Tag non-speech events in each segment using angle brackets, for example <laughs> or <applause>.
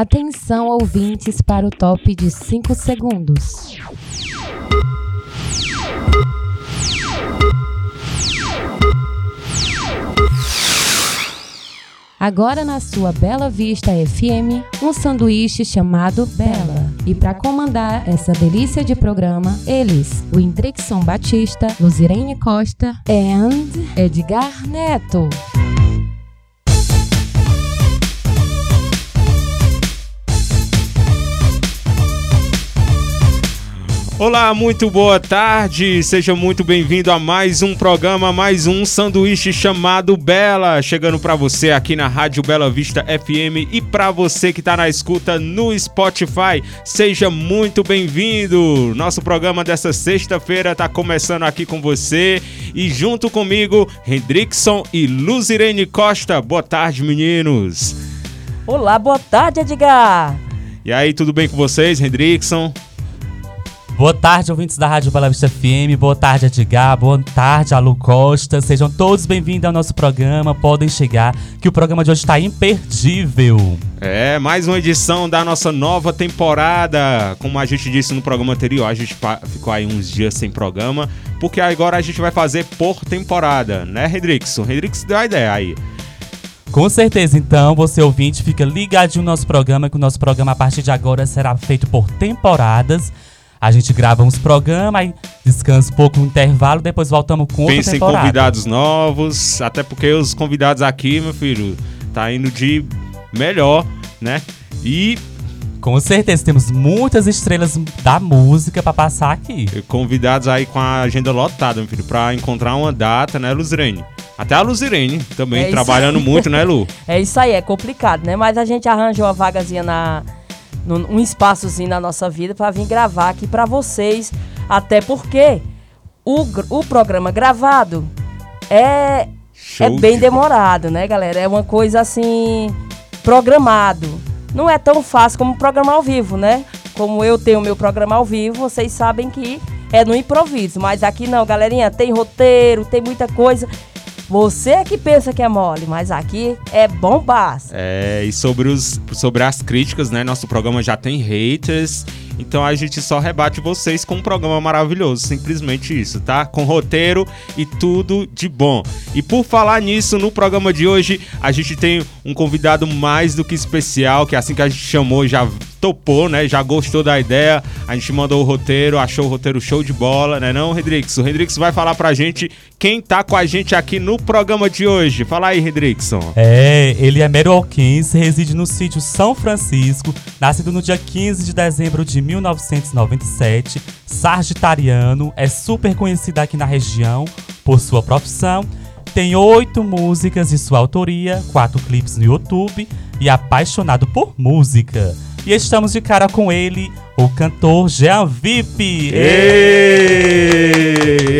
Atenção, ouvintes, para o top de 5 segundos. Agora na sua Bela Vista FM, um sanduíche chamado Bela. E para comandar essa delícia de programa, eles, o Indrixon Batista, Luzirene Costa e Edgar Neto. Olá, muito boa tarde. Seja muito bem-vindo a mais um programa, mais um sanduíche chamado Bela, chegando para você aqui na Rádio Bela Vista FM e para você que está na escuta no Spotify, seja muito bem-vindo. Nosso programa dessa sexta-feira está começando aqui com você e junto comigo, Hendrickson e Luzirene Costa. Boa tarde, meninos. Olá, boa tarde, Edgar. E aí, tudo bem com vocês, Hendrickson? Boa tarde, ouvintes da Rádio Bela Vista FM. Boa tarde, Edgar. Boa tarde, Alu Costa. Sejam todos bem-vindos ao nosso programa. Podem chegar, que o programa de hoje está imperdível. É, mais uma edição da nossa nova temporada. Como a gente disse no programa anterior, a gente ficou aí uns dias sem programa, porque agora a gente vai fazer por temporada, né, Redrixon? Redrixon deu a ideia aí. Com certeza, então, você ouvinte, fica ligadinho no nosso programa, que o nosso programa a partir de agora será feito por temporadas. A gente grava uns programas, aí descansa um pouco no intervalo, depois voltamos com outra Pensa temporada. em convidados novos, até porque os convidados aqui, meu filho, tá indo de melhor, né? E com certeza temos muitas estrelas da música para passar aqui. Convidados aí com a agenda lotada, meu filho, para encontrar uma data, né, Luzirene? Até a Luzirene também é trabalhando muito, né, Lu? <laughs> É isso aí, é complicado, né? Mas a gente arranjou uma vagazinha na um espaçozinho na nossa vida para vir gravar aqui para vocês. Até porque o, o programa gravado é, é bem demorado, né, galera? É uma coisa assim, programado. Não é tão fácil como programar ao vivo, né? Como eu tenho meu programa ao vivo, vocês sabem que é no improviso. Mas aqui não, galerinha, tem roteiro, tem muita coisa. Você é que pensa que é mole, mas aqui é bombaço. É, e sobre, os, sobre as críticas, né? Nosso programa já tem haters. Então a gente só rebate vocês com um programa maravilhoso, simplesmente isso, tá? Com roteiro e tudo de bom. E por falar nisso, no programa de hoje a gente tem um convidado mais do que especial, que assim que a gente chamou já topou, né? Já gostou da ideia. A gente mandou o roteiro, achou o roteiro show de bola, né não, Redrixon? O Redrixon vai falar pra gente quem tá com a gente aqui no programa de hoje. Fala aí, Redrixon. É, ele é meruoquense, reside no sítio São Francisco, nascido no dia 15 de dezembro de 1997, sagitariano, é super conhecido aqui na região por sua profissão, tem oito músicas de sua autoria, quatro clipes no YouTube e apaixonado por música. E estamos de cara com ele, o cantor Jean VIP. E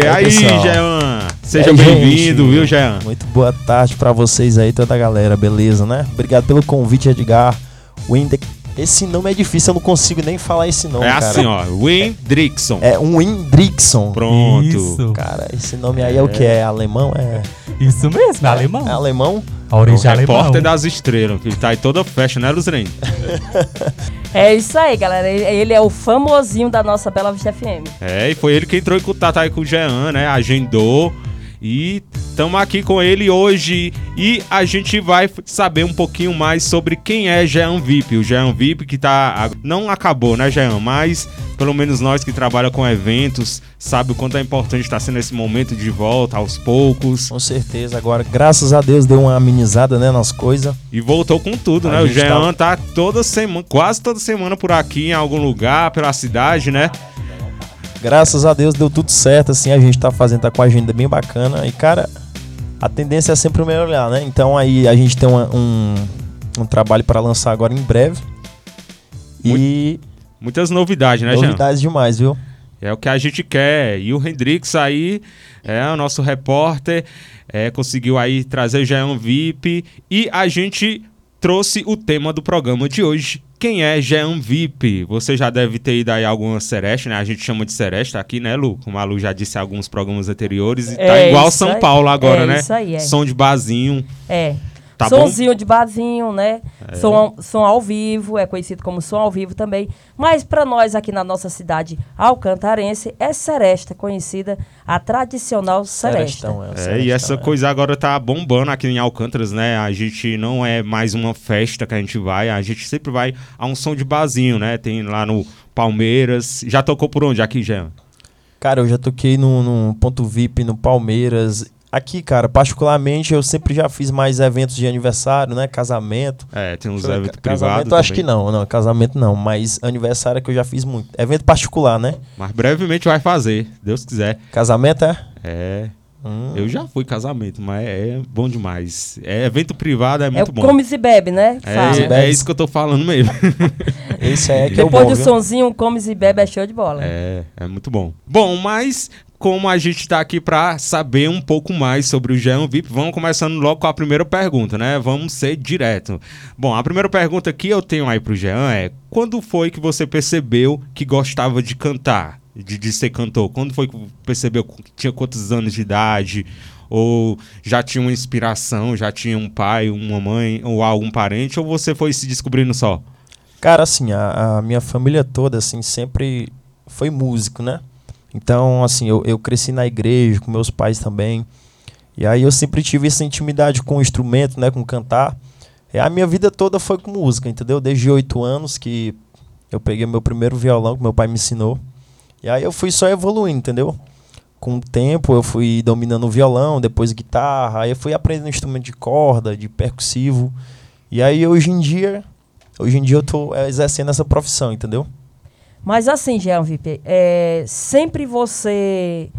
aí, Jean? Seja bem-vindo, viu, Jean? Muito boa tarde para vocês aí, toda a galera, beleza, né? Obrigado pelo convite, Edgar. Windex esse nome é difícil, eu não consigo nem falar esse nome, é cara. assim, ó, Windrickson. É um Windrickson. Pronto. Isso. Cara, esse nome aí é, é o que? É alemão? É... Isso mesmo, é alemão. É alemão? A origem é alemão. Repórter das estrelas, que tá aí toda festa, né, Luzrene? <laughs> é isso aí, galera. Ele é o famosinho da nossa Bela Vista FM. É, e foi ele que entrou em contato aí com o Jean, né? Agendou e estamos aqui com ele hoje e a gente vai saber um pouquinho mais sobre quem é Jean VIP. O Jean VIP que tá. Não acabou, né, Jean? Mas pelo menos nós que trabalhamos com eventos sabe o quanto é importante estar sendo esse momento de volta aos poucos. Com certeza. Agora, graças a Deus, deu uma amenizada, né, nas coisas. E voltou com tudo, a né? O Jean tá... tá toda semana, quase toda semana por aqui em algum lugar, pela cidade, né? Graças a Deus deu tudo certo, assim, a gente tá fazendo, tá com a agenda bem bacana. E, cara, a tendência é sempre melhorar, né? Então aí a gente tem uma, um, um trabalho para lançar agora em breve. E. Muitas novidades, né, Novidades Jean? demais, viu? É o que a gente quer. E o Hendrix aí é o nosso repórter, é, conseguiu aí trazer já um VIP e a gente trouxe o tema do programa de hoje, quem é Jean VIP? Você já deve ter ido aí alguma Sereste, né? A gente chama de Sereste aqui, né, Lu? Como a Lu já disse em alguns programas anteriores. E tá é tá igual São aí. Paulo agora, é né? Isso aí, é. Som de bazinho. É. Tá bom? Sonzinho de barzinho, né? Som, som ao vivo, é conhecido como som ao vivo também. Mas para nós aqui na nossa cidade alcantarense, é seresta, conhecida a tradicional seresta. Serestão, é, o É, e essa é. coisa agora tá bombando aqui em Alcântaras, né? A gente não é mais uma festa que a gente vai, a gente sempre vai a um som de barzinho, né? Tem lá no Palmeiras. Já tocou por onde aqui, Jean? Cara, eu já toquei no, no Ponto VIP, no Palmeiras. Aqui, cara, particularmente, eu sempre já fiz mais eventos de aniversário, né? Casamento. É, tem uns eventos casamento privados. acho também. que não, não, casamento não, mas aniversário é que eu já fiz muito. Evento particular, né? Mas brevemente vai fazer, Deus quiser. Casamento é? É. Hum. Eu já fui casamento, mas é bom demais. É evento privado, é É muito o bom. comes e bebe, né? É, é isso que eu tô falando mesmo. Esse aí é <laughs> que é o Depois bom, do viu? sonzinho, comes e bebe é show de bola. É, é muito bom. Bom, mas como a gente tá aqui pra saber um pouco mais sobre o Jean VIP, vamos começando logo com a primeira pergunta, né? Vamos ser direto. Bom, a primeira pergunta que eu tenho aí pro Jean é: quando foi que você percebeu que gostava de cantar? De, de ser cantor? Quando foi que percebeu que tinha quantos anos de idade? Ou já tinha uma inspiração, já tinha um pai, uma mãe, ou algum parente, ou você foi se descobrindo só? Cara, assim, a, a minha família toda, assim, sempre foi músico, né? Então, assim, eu, eu cresci na igreja, com meus pais também. E aí eu sempre tive essa intimidade com o instrumento, né? Com cantar. E a minha vida toda foi com música, entendeu? Desde oito anos que eu peguei meu primeiro violão, que meu pai me ensinou. E aí eu fui só evoluindo, entendeu? Com o tempo eu fui dominando o violão, depois guitarra, aí eu fui aprendendo instrumento de corda, de percussivo. E aí hoje em dia, hoje em dia eu tô exercendo essa profissão, entendeu? Mas assim, Jean é, sempre você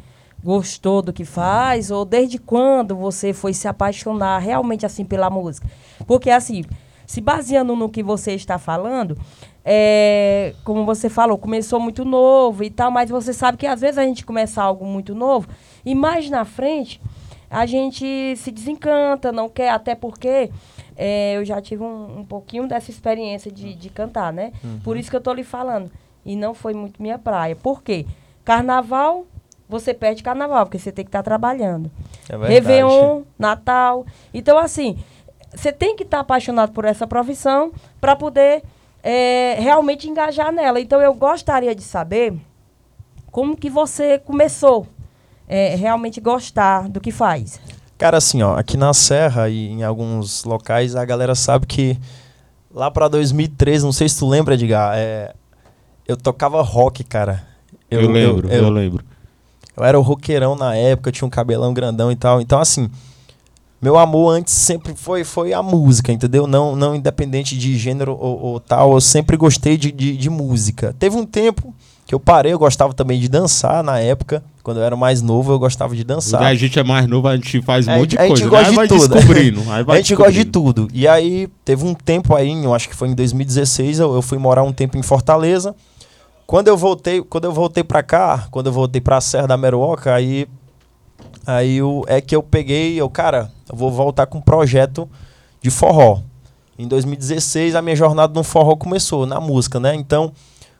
gostou do que faz? Ou desde quando você foi se apaixonar realmente assim pela música? Porque assim, se baseando no que você está falando, é, como você falou, começou muito novo e tal, mas você sabe que às vezes a gente começa algo muito novo e mais na frente a gente se desencanta, não quer, até porque é, eu já tive um, um pouquinho dessa experiência de, de cantar, né? Por isso que eu tô lhe falando. E não foi muito minha praia. Por quê? Carnaval, você perde carnaval, porque você tem que estar trabalhando. É Réveillon, Natal. Então, assim, você tem que estar apaixonado por essa profissão para poder é, realmente engajar nela. Então, eu gostaria de saber como que você começou é, realmente gostar do que faz. Cara, assim, ó, aqui na Serra e em alguns locais a galera sabe que lá pra 2013, não sei se tu lembra, Edgar, é, eu tocava rock, cara. Eu, lembro, eu, eu, lembro. eu era o roqueirão na época, tinha um cabelão grandão e tal. Então, assim, meu amor antes sempre foi, foi a música, entendeu? Não, não independente de gênero ou, ou tal, eu sempre gostei de, de, de música. Teve um tempo que eu parei, eu gostava também de dançar na época. Quando eu era mais novo, eu gostava de dançar. Quando a gente é mais novo, a gente faz um É, monte de a gente coisa. gosta Aí de vai tudo. descobrindo. <laughs> Vai a gente gosta de tudo. E aí, teve um tempo aí, eu acho que foi em 2016, eu, eu fui morar um tempo em Fortaleza. Quando eu voltei, quando eu voltei pra cá, quando eu voltei pra Serra da Meruoca, aí aí eu, é que eu peguei, eu, cara, eu vou voltar com um projeto de forró. Em 2016, a minha jornada no forró começou, na música, né? Então,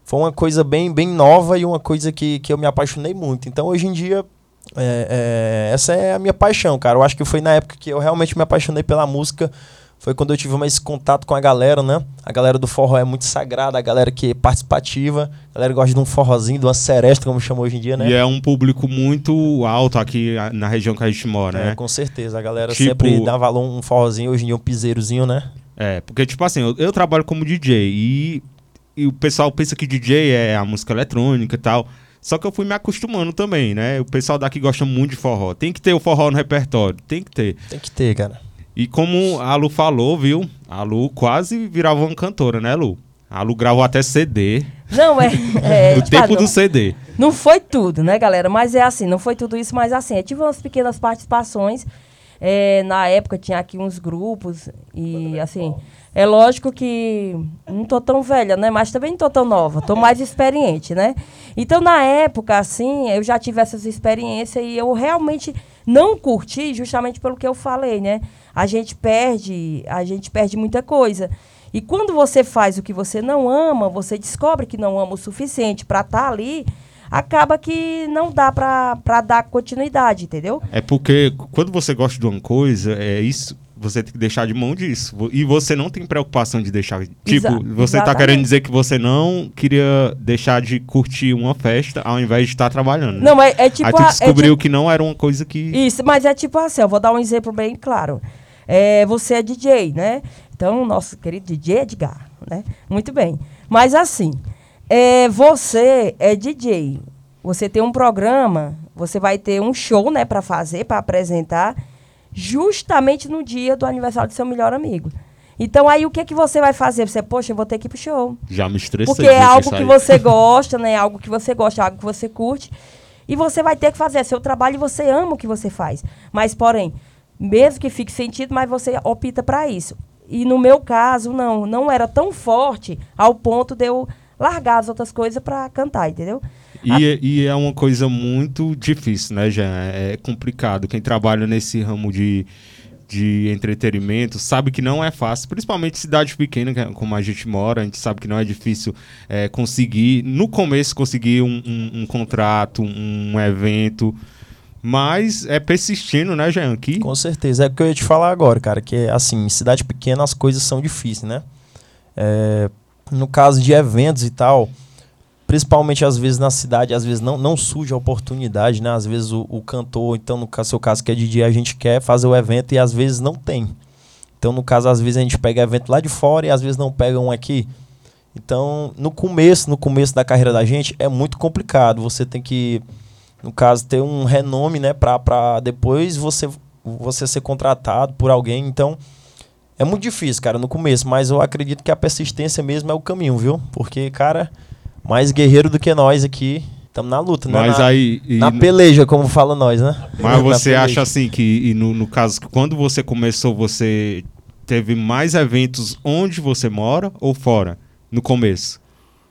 foi uma coisa bem, bem nova e uma coisa que, que eu me apaixonei muito. Então, hoje em dia, é, é, essa é a minha paixão, cara. Eu acho que foi na época que eu realmente me apaixonei pela música. Foi quando eu tive mais contato com a galera, né? A galera do forró é muito sagrada, a galera que é participativa, a galera gosta de um forrozinho, de uma seresta, como chama hoje em dia, né? E é um público muito alto aqui na região que a gente mora, É, né? com certeza. A galera Tipo- sempre dá valor um forrozinho, hoje em dia um piseirozinho, né? É, porque, tipo assim, eu, eu trabalho como DJ e, e o pessoal pensa que DJ é a música eletrônica e tal. Só que eu fui me acostumando também, né? O pessoal daqui gosta muito de forró. Tem que ter o forró no repertório, tem que ter. Tem que ter, cara. E como a Lu falou, viu? A Lu quase virava uma cantora, né, Lu? A Lu gravou até CD, Não, é. <laughs> é tipo, tempo do CD. Não foi tudo, né, galera? Mas é assim, não foi tudo isso, mas assim, eu tive umas pequenas participações. É, na época tinha aqui uns grupos e assim, é lógico que não tô tão velha, né? Mas também não tô tão nova, tô mais experiente, né? Então, na época, assim, eu já tive essas experiências e eu realmente não curti justamente pelo que eu falei, né? A gente perde, a gente perde muita coisa. E quando você faz o que você não ama, você descobre que não ama o suficiente para estar ali, acaba que não dá para dar continuidade, entendeu? É porque quando você gosta de uma coisa, é isso. Você tem que deixar de mão disso. E você não tem preocupação de deixar. Tipo, Exa- você tá exatamente. querendo dizer que você não queria deixar de curtir uma festa ao invés de estar trabalhando. Não, mas é tipo. Aí tu a- é descobriu tipo- que não era uma coisa que. Isso, mas é tipo assim, eu vou dar um exemplo bem claro. É, você é DJ, né? Então, nosso querido DJ Edgar, né? Muito bem. Mas assim, é, você é DJ. Você tem um programa, você vai ter um show, né, para fazer, para apresentar, justamente no dia do aniversário do seu melhor amigo. Então, aí o que que você vai fazer? Você, poxa, eu vou ter que ir pro show. Já me estressei. Porque é ver algo isso que você <laughs> gosta, né? Algo que você gosta, algo que você curte. E você vai ter que fazer é seu trabalho e você ama o que você faz. Mas, porém, mesmo que fique sentido, mas você opta para isso. E no meu caso, não, não era tão forte ao ponto de eu largar as outras coisas para cantar, entendeu? E, e é uma coisa muito difícil, né, Jean? É complicado. Quem trabalha nesse ramo de, de entretenimento sabe que não é fácil, principalmente cidade pequena, que é como a gente mora, a gente sabe que não é difícil é, conseguir, no começo, conseguir um, um- um contrato, um evento. Mas é persistindo, né, Jean? Que Com certeza. É o que eu ia te falar agora, cara. Que, assim, em cidade pequena as coisas são difíceis, né? É, no caso de eventos e tal, principalmente às vezes na cidade, às vezes não, não surge a oportunidade, né? Às vezes o, o cantor, então no caso, seu caso que é DJ, a gente quer fazer o evento e às vezes não tem. Então, no caso, às vezes a gente pega evento lá de fora e às vezes não pega um aqui. Então, no começo, no começo da carreira da gente, é muito complicado. Você tem que, no caso, ter um renome, né, pra, pra depois você, você ser contratado por alguém. Então, é muito difícil, cara, no começo, mas eu acredito que a persistência mesmo é o caminho, viu? Porque, cara, mais guerreiro do que nós aqui, estamos na luta, né? Mas na, aí. na peleja, como fala nós, né? Mas <laughs> você acha assim que, no, no caso, quando você começou, você teve mais eventos onde você mora ou fora? No começo?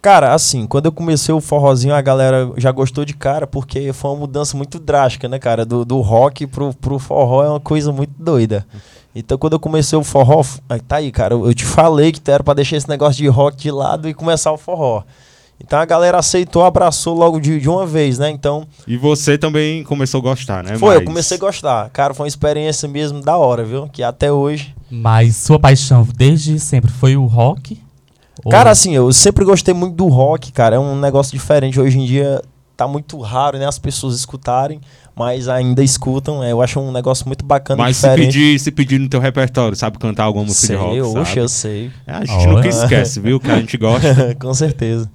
Cara, assim, quando eu comecei o forrozinho, a galera já gostou de cara, porque foi uma mudança muito drástica, né, cara? Do, do rock pro, pro forró é uma coisa muito doida. Então, quando eu comecei o forró, tá aí, cara, eu eu te falei que era pra deixar esse negócio de rock de lado e começar o forró. Então a galera aceitou, abraçou logo de, de uma vez, né? Então, E você também começou a gostar, né? foi, eu Mas- comecei a gostar. Cara, foi uma experiência mesmo da hora, viu? Que até hoje. Mas sua paixão desde sempre foi o rock? Ou- Cara, assim, eu sempre gostei muito do rock, cara. É um negócio diferente. Hoje em dia tá muito raro, né? As pessoas escutarem, mas ainda escutam. É, eu acho um negócio muito bacana Mas se pedir, se pedir no teu repertório, sabe cantar alguma música sei, de rock, oxe, eu sei. É, a gente nunca Olha. esquece, viu? Que a gente gosta. <laughs> Com certeza.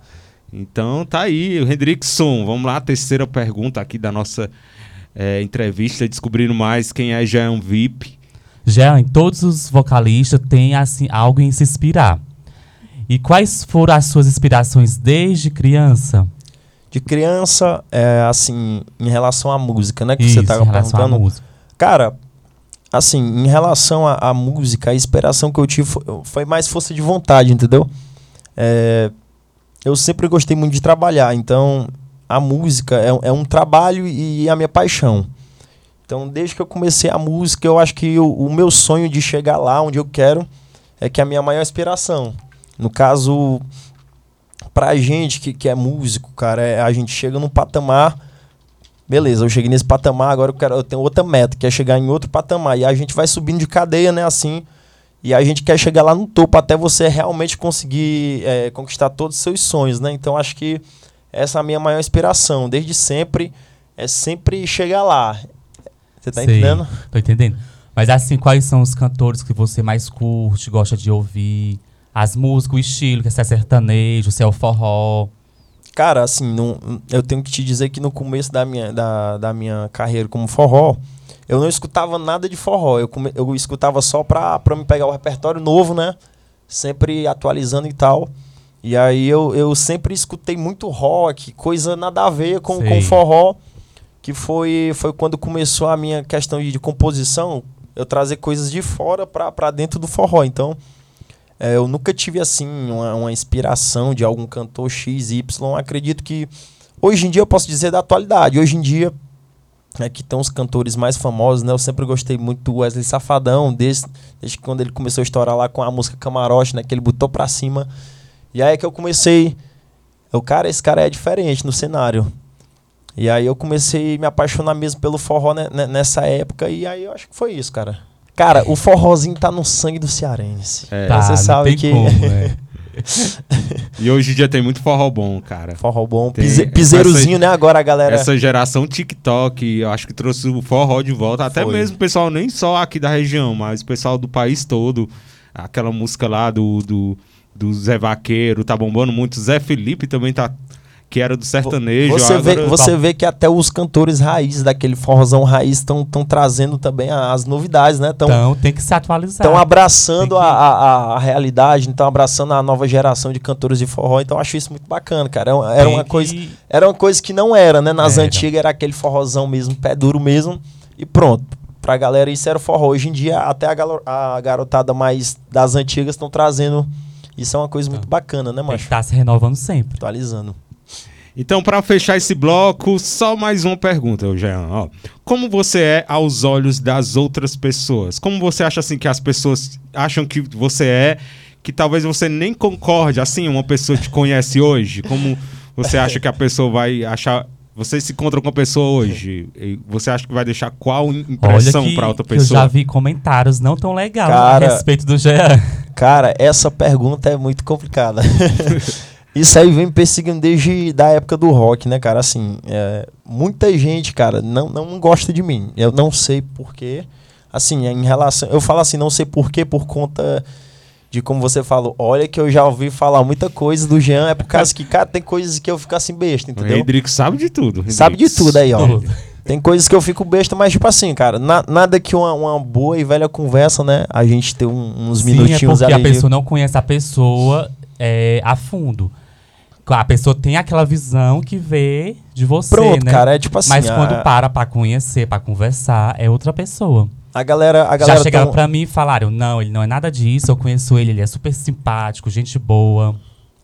Então tá aí, o Hendrickson. Vamos lá, terceira pergunta aqui da nossa é, entrevista, descobrindo mais quem é Jean VIP. Já em todos os vocalistas têm assim algo em se inspirar. E quais foram as suas inspirações desde criança? De criança, é, assim, em relação à música, né? Que Isso, você tava em relação à perguntando. música. Cara, assim, em relação à, à música, a inspiração que eu tive foi, foi mais força de vontade, entendeu? É, eu sempre gostei muito de trabalhar, então a música é, é um trabalho e a minha paixão. Então, desde que eu comecei a música, eu acho que o, meu sonho de chegar lá onde eu quero é que a minha maior inspiração. No caso, pra gente que, que é músico, cara, é, a gente chega num patamar beleza, eu cheguei nesse patamar, agora eu, quero, eu tenho outra meta, que é chegar em outro patamar. E a gente vai subindo de cadeia, né, assim. E a gente quer chegar lá no topo até você realmente conseguir é, conquistar todos os seus sonhos, né? Então acho que essa é a minha maior inspiração. Desde sempre, é sempre chegar lá. Você tá Sei, entendendo? Tô entendendo. Mas assim, quais são os cantores que você mais curte, gosta de ouvir? As músicas, o estilo, que se é sertanejo, se é o forró. Cara, assim, não, eu tenho que te dizer que no começo da minha, da, da minha carreira como forró, eu não escutava nada de forró. Eu, come, eu escutava só pra, pra me pegar o repertório novo, né? Sempre atualizando e tal. E aí eu, eu sempre escutei muito rock, coisa nada a ver com, Sei. com forró. Que foi, foi quando começou a minha questão de, de composição, eu trazer coisas de fora pra, pra dentro do forró. Então, é, eu nunca tive assim uma, uma inspiração de algum cantor X, Y. Acredito que hoje em dia eu posso dizer da atualidade. Hoje em dia é que estão os cantores mais famosos, né? Eu sempre gostei muito do Wesley Safadão, desde, desde quando ele começou a estourar lá com a música Camarote, né? Que ele botou pra cima. E aí é que eu comecei. O cara, esse cara é diferente no cenário. E aí eu comecei a me apaixonar mesmo pelo forró né, né, nessa época. E aí eu acho que foi isso, cara. Cara, o forrozinho tá no sangue do cearense. É. Tá, Você não sabe tem que- como, né? <laughs> E hoje em dia tem muito forró bom, cara. Forró bom. Tem- Pise- piseirozinho, né? Agora a galera. Essa geração TikTok, eu acho que trouxe o forró de volta. Até Foi. mesmo o pessoal, nem só aqui da região, mas o pessoal do país todo. Aquela música lá do, do, do Zé Vaqueiro tá bombando muito. Zé Felipe também tá. Que era do sertanejo. Você vê, agora- você vê que até os cantores raiz daquele forrozão raiz estão trazendo também as novidades, né? Então tem que se atualizar. estão abraçando que- a, a, a realidade, estão abraçando a nova geração de cantores de forró. Então eu acho isso muito bacana, cara. Era, uma- era uma que- coisa, era uma coisa que não era, né? Nas Era. antigas era aquele forrozão mesmo, pé duro mesmo. E pronto. Pra galera isso era o forró. Hoje em dia até a, galo- a garotada mais das antigas estão trazendo. Isso é uma coisa muito bacana, né, Tem que macho? estar se renovando sempre. Atualizando. Então, pra fechar esse bloco, só mais uma pergunta, Jean. Ó, como você é aos olhos das outras pessoas? Como você acha assim que as pessoas acham que você é, que talvez você nem concorde? Assim, uma pessoa te conhece hoje, como você acha que a pessoa vai achar? Você se encontra com a pessoa hoje, e você acha que vai deixar qual impressão pra outra que eu já pessoa? vi comentários não tão legais a respeito do Jean. Cara, essa pergunta é muito complicada. <laughs> Isso aí vem me perseguindo desde da época do rock, né, cara? Assim, é, muita gente, cara, não, não gosta de mim. Eu não sei porquê. Assim, em relação. Eu falo assim, não sei porquê, por conta de como você falou. Olha que eu já ouvi falar muita coisa do Jean. É por causa que, cara, tem coisas que eu fico assim besta, O entendeu? Hendrix sabe de tudo. Sabe de Hendrix. tudo aí, ó. Tem coisas que eu fico besta, mas tipo assim, cara, na- nada que uma, uma boa e velha conversa, né? A gente ter um- uns Sim, é minutinhos porque ali. a pessoa não conhece a pessoa é, a fundo. A pessoa tem aquela visão que vê de você, Pronto, né? cara, é tipo assim. Mas a- quando para pra conhecer, pra conversar, é outra pessoa. A galera, a galera Já chegaram tão- pra mim e falaram: não, ele não é nada disso, eu conheço ele, ele é super simpático, gente boa.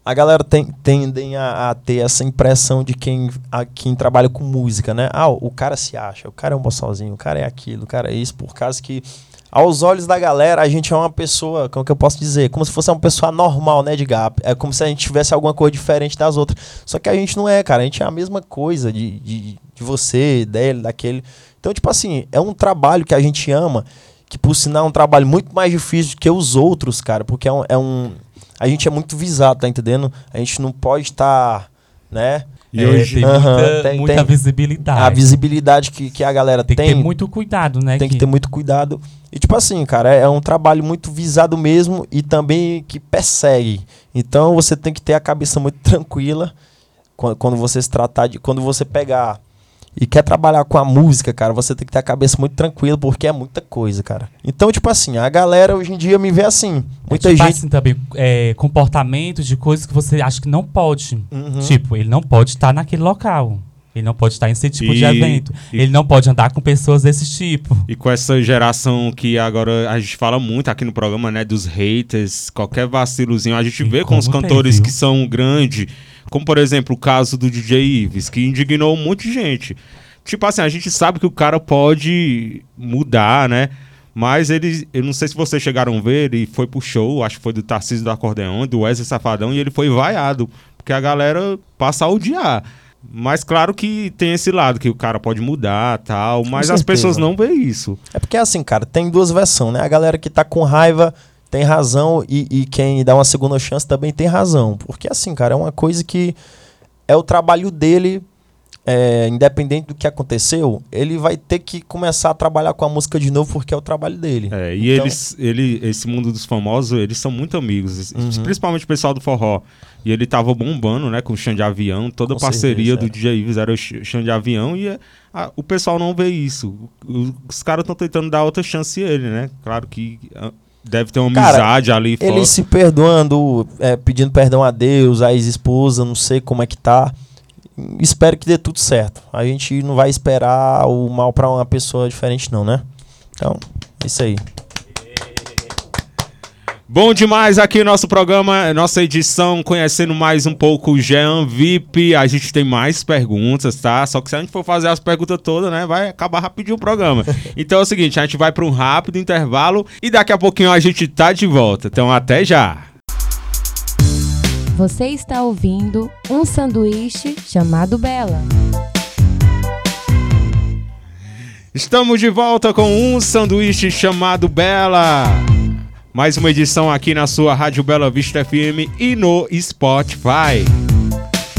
a galera tem, tendem a, a ter essa impressão de quem, a, quem trabalha com música, né? Ah, o cara se acha, o cara é um boçalzinho, o cara é aquilo, o cara é isso, por causa que aos olhos da galera a gente é uma pessoa, como que eu posso dizer? Como se fosse uma pessoa normal, né, de gap. É como se a gente tivesse alguma coisa diferente das outras. Só que a gente não é, cara, a gente é a mesma coisa de, de, de você, dele, daquele. Então, tipo assim, é um trabalho que a gente ama, que por sinal é um trabalho muito mais difícil que os outros, cara, porque é um. É um a gente é muito visado, tá entendendo? A gente não pode estar, né? E É, hoje- tem muita, tem- muita tem- visibilidade. A visibilidade que, que a galera tem tem, que ter muito cuidado, né? tem que ter muito cuidado. E tipo assim, cara, é, é um trabalho muito visado mesmo e também que persegue. Então você tem que ter a cabeça muito <laughs> tranquila quando, quando você se tratar de. Quando você pegar e quer trabalhar com a música, cara, você tem que ter a cabeça muito tranquila, porque é muita coisa, cara. Então, tipo assim, a galera hoje em dia me vê assim. Muita tipo gente. assim também, é, comportamentos de coisas que você acha que não pode. Uhum. Tipo, ele não pode estar naquele local. Ele não pode estar em esse tipo de E- evento. e- Ele não pode andar com pessoas desse tipo. E com essa geração que agora a gente fala muito aqui no programa, né? Dos haters, qualquer vacilozinho, a gente E vê com os cantores viu? que são grandes, como por exemplo o caso do DJ Ives, que indignou um monte de gente. Tipo assim, a gente sabe que o cara pode mudar, né? Mas ele, eu não sei se vocês chegaram a ver, ele foi pro show, acho que foi do Tarcísio do Acordeão, do Wesley Safadão, e ele foi vaiado, porque a galera passa a odiar. Mas claro que tem esse lado, que o cara pode mudar tal, mas as pessoas não veem isso. É porque assim, cara, tem duas versões, né? A galera que tá com raiva tem razão e, e quem dá uma segunda chance também tem razão. Porque assim, cara, é uma coisa que é o trabalho dele, é, independente do que aconteceu, ele vai ter que começar a trabalhar com a música de novo porque é o trabalho dele. É, e Então- eles, ele, esse mundo dos famosos, eles são muito amigos, Uhum. principalmente o pessoal do forró. E ele tava bombando, né, com o chão de avião, toda a Com parceria certeza, do DJ Ives era o ch- chão de avião e é, a- o pessoal não vê isso. O- Os caras estão tentando dar outra chance a ele, né? Claro que ah, deve ter uma Cara, amizade ali fora. Ele se perdoando, é, pedindo perdão a Deus, a ex-esposa, não sei como é que tá. Espero que dê tudo certo. A gente não vai esperar o mal pra uma pessoa diferente, não, né? Então, é isso aí. Bom demais aqui o nosso programa, nossa edição, conhecendo mais um pouco o Jean VIP. A gente tem mais perguntas, tá? Só que se a gente for fazer as perguntas todas, né, vai acabar rapidinho o programa. <laughs> Então é o seguinte, a gente vai para um rápido intervalo e daqui a pouquinho a gente tá de volta. Então até já. Você está ouvindo um sanduíche chamado Bela. Estamos de volta com um sanduíche chamado Bela. Mais uma edição aqui na sua Rádio Bela Vista FM e no Spotify.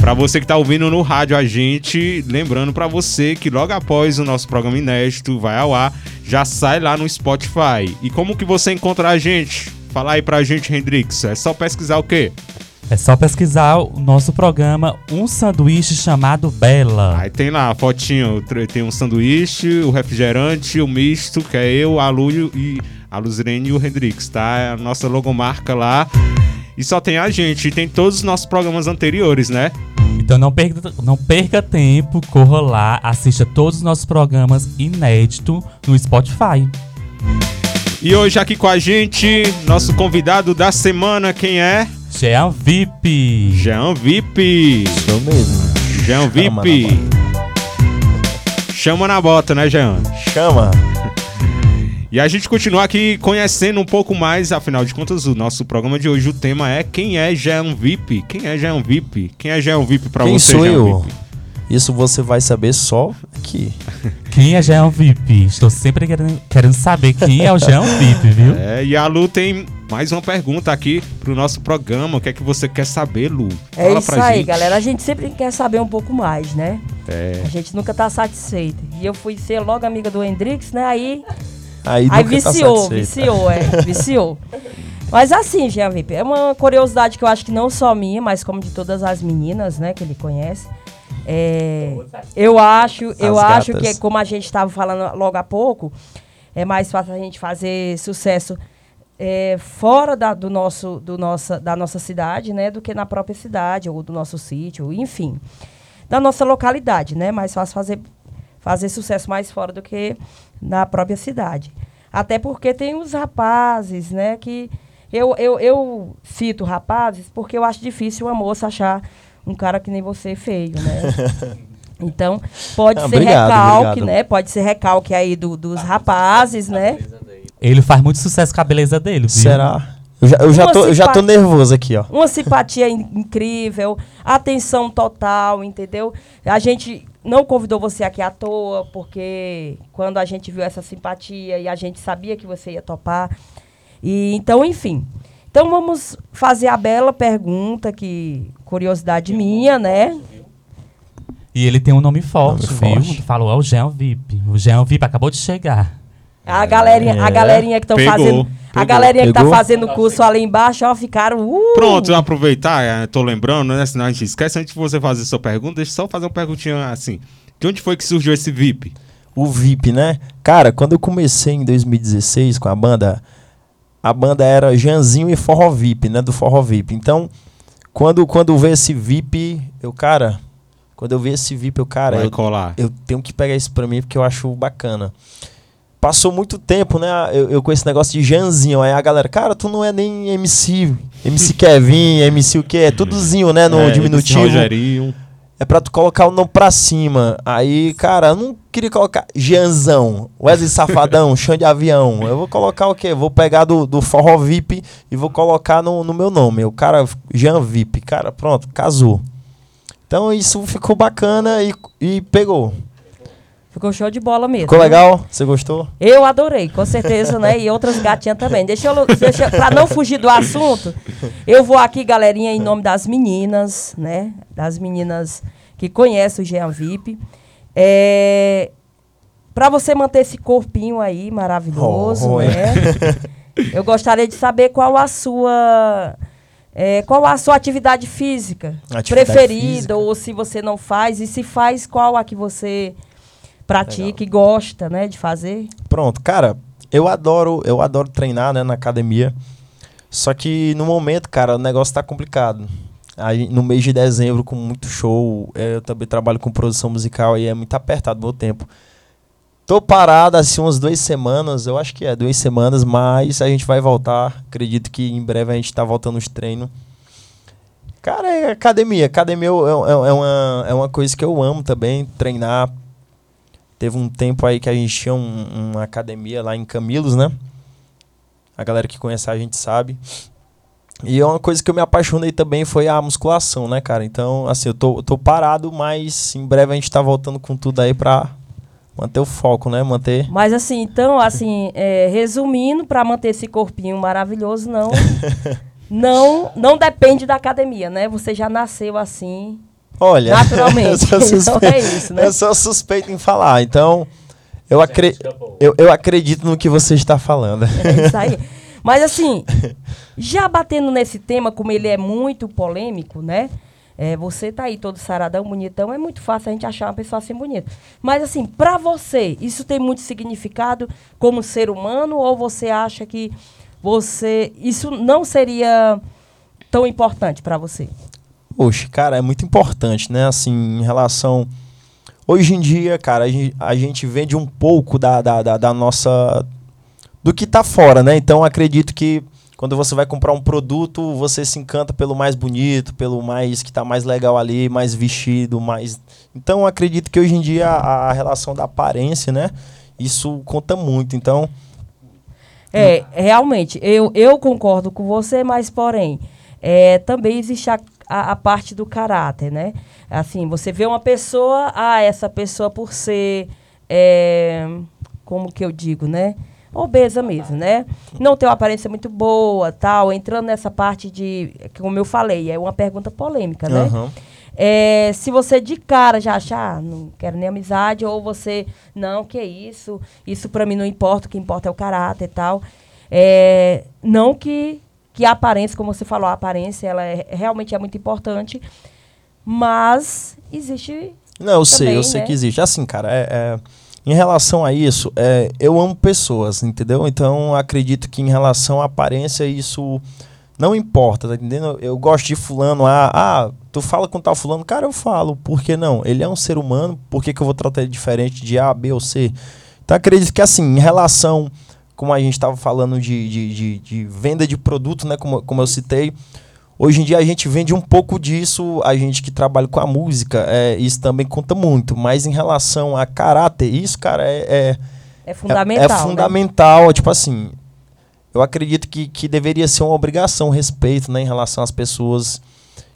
Para você que tá ouvindo no rádio a gente, lembrando para você que logo após o nosso programa inédito vai ao ar, já sai lá no Spotify. E como que você encontra a gente? Fala aí pra gente, Hendrix. É só pesquisar o quê? É só pesquisar o nosso programa Um Sanduíche Chamado Bela. Aí tem lá a fotinho, tem um sanduíche, o refrigerante, o misto, que é eu, a Lúlio e a Luzirene e o Hendrix, tá? É a nossa logomarca lá. E só tem a gente, e tem todos os nossos programas anteriores, né? Então não perca, não perca tempo, corra lá, assista todos os nossos programas inéditos no Spotify. E hoje aqui com a gente, nosso convidado da semana, quem é? Jean VIP. Jean VIP. Sou mesmo. Jean VIP. Chama na bota, né, Jean? Chama. E a gente continua aqui conhecendo um pouco mais, afinal de contas, o nosso programa de hoje, o tema é quem é Jean VIP? Quem é Jean VIP? Quem é Jean VIP pra Quem você, sou Jean eu? VIP? Isso você vai saber só aqui. <laughs> Quem é Jean VIP? Estou sempre querendo, querendo saber quem é o Jean VIP, viu? É, e a Lu tem mais uma pergunta aqui pro nosso programa. O que é que você quer saber, Lu? É Fala isso pra aí, gente. galera. A gente sempre quer saber um pouco mais, né? É. A gente nunca tá satisfeito. E eu fui ser logo amiga do Hendrix, né? Aí, Aí, aí tá viciou, satisfeito. viciou, é, viciou. Mas assim, Jean VIP, é uma curiosidade que eu acho que não só minha, mas como de todas as meninas, né, que ele conhece. É, eu acho, eu As acho gatas. que como a gente estava falando logo há pouco, é mais fácil a gente fazer sucesso é, fora da, do nosso, do nossa, da nossa cidade, né, do que na própria cidade ou do nosso sítio, enfim, da nossa localidade, né, mais fácil fazer fazer sucesso mais fora do que na própria cidade. Até porque tem os rapazes, né, que eu, eu, eu cito rapazes porque eu acho difícil uma moça achar um cara que nem você feio, né? <laughs> Então, pode Ah, ser obrigado, recalque, obrigado. né? Pode ser recalque aí do, dos rapazes, né? Ele faz muito sucesso com a beleza dele, viu? Será? Eu já, eu já, tô, eu já tô simpatia. nervoso aqui, ó. Uma simpatia in- incrível, atenção total, entendeu? A gente não convidou você aqui à toa, porque quando a gente viu essa simpatia e a gente sabia que você ia topar. E então, enfim. Então vamos fazer a bela pergunta que curiosidade minha, né? E ele tem um nome forte, Nome viu? forte. Falou, é o Jean VIP. O Jean VIP acabou de chegar. A galerinha, a É. galerinha que estão Pegou, fazendo, a pegou. galerinha que tá fazendo o curso ali embaixo, ó, ficaram uh, Pronto, aproveitar, é, tô lembrando, né? Senão a gente esquece antes de você fazer sua pergunta, deixa eu só fazer uma perguntinha assim. De onde foi que surgiu esse VIP? O VIP, né? Cara, quando eu comecei em 2016 com a banda, a banda era Janzinho e Forró VIP, né? Do Forró VIP. Então, quando, quando veio esse VIP, eu, cara, quando eu vi esse VIP, eu, cara, Vai eu, colar. eu tenho que pegar isso pra mim porque eu acho bacana. Passou muito tempo, né? Eu, eu com esse negócio de Janzinho. Aí a galera, cara, tu não é nem MC. MC <laughs> Kevin, MC o quê? É tudozinho, né? No É, diminutivo. Rogerinho. É pra tu colocar o nome pra cima. Aí, cara, eu não queria colocar Jeanzão, Wesley Safadão, <laughs> Chão de Avião. Eu vou colocar o quê? Vou pegar do, do Forró VIP e vou colocar no, no meu nome. O cara, Jean VIP. Cara, pronto, casou. Então isso ficou bacana e, e pegou. Ficou show de bola mesmo. Ficou legal? Você gostou? Eu adorei, com certeza, né? E outras gatinhas também. Deixa eu, deixa, pra não fugir do assunto, eu vou aqui, galerinha, em nome das meninas, né? Das meninas que conhecem o Jean VIP. É, pra você manter esse corpinho aí maravilhoso, Oh, é. né? Eu gostaria de saber qual a sua. é, qual a sua atividade física Atividade preferida, física. ou se você não faz, e se faz, qual a que você pratica e gosta, né, de fazer? Pronto, cara, eu adoro, eu adoro treinar, né, na academia. Só que no momento, cara, o negócio tá complicado. Aí, no mês de dezembro, com muito show, eh, eu também trabalho com produção musical e é muito apertado o meu tempo. Tô parado assim umas duas semanas, eu acho que é duas semanas, mas a gente vai voltar. Acredito que em breve a gente tá voltando os treinos. Cara, é academia. Academia é, é- é uma, é uma coisa que eu amo também, treinar. Teve um tempo aí que a gente tinha um- uma academia lá em Camilos, né? A galera que conhece a gente sabe. E é uma coisa que eu me apaixonei também foi a musculação, né, cara? Então, assim, eu tô, eu tô parado, mas em breve a gente tá voltando com tudo aí pra manter o foco, né? Manter. Mas assim, então, assim, é, resumindo, para manter esse corpinho maravilhoso, não, <laughs> não, não depende da academia, né? Você já nasceu assim, Olha, naturalmente. <laughs> eu sou então suspeito, é isso, né? eu sou suspeito em falar, então eu, acre eu, eu acredito no que você está falando. É isso aí. <laughs> Mas assim, já batendo nesse tema, como ele é muito polêmico, né? É, você tá aí todo saradão, bonitão, é muito fácil a gente achar uma pessoa assim bonita. Mas assim, pra você, isso tem muito significado como ser humano ou você acha que você isso não seria tão importante pra você? Poxa, cara, é muito importante, né? Assim, em relação. Hoje em dia, cara, a gente, a gente vende um pouco da, da, da, da nossa. do que tá fora, né? Então acredito que quando você vai comprar um produto, você se encanta pelo mais bonito, pelo mais que tá mais legal ali, mais vestido, mais. Então acredito que hoje em dia a, a relação da aparência, né? Isso conta muito. Então, É, realmente, eu, eu concordo com você, mas porém, é, também existe a, a, a parte do caráter, né? Assim, você vê uma pessoa, ah, essa pessoa por ser, é, como que eu digo, né? Obesa mesmo, né? Não tem uma aparência muito boa, tal. Entrando nessa parte de, como eu falei, é uma pergunta polêmica, né? aham. É, se você de cara já achar, ah, não quero nem amizade, ou você, não, que isso, isso pra mim não importa, o que importa é o caráter e tal. É, não que, que a aparência, como você falou, a aparência, ela é, realmente é muito importante, mas existe... Não, eu sei, Também, eu sei né? que existe. Assim, cara, é, é- em relação a isso, é, eu amo pessoas, entendeu? Então, acredito que em relação à aparência, isso não importa, tá entendendo? Eu gosto de fulano, ah, ah, tu fala com tal fulano, cara, eu falo, por que não? Ele é um ser humano, por que, que eu vou tratar ele diferente de A, B ou C? Então, acredito que, assim, em relação, como a gente estava falando de, de, de, de venda de produto, né, como, como eu citei, Hoje em dia a gente vende um pouco disso, a gente que trabalha com a música, é, isso também conta muito. Mas em relação a caráter, isso, cara, é, é, É fundamental, é, né? fundamental. Tipo assim, eu acredito que, que deveria ser uma obrigação, um respeito, né, em relação às pessoas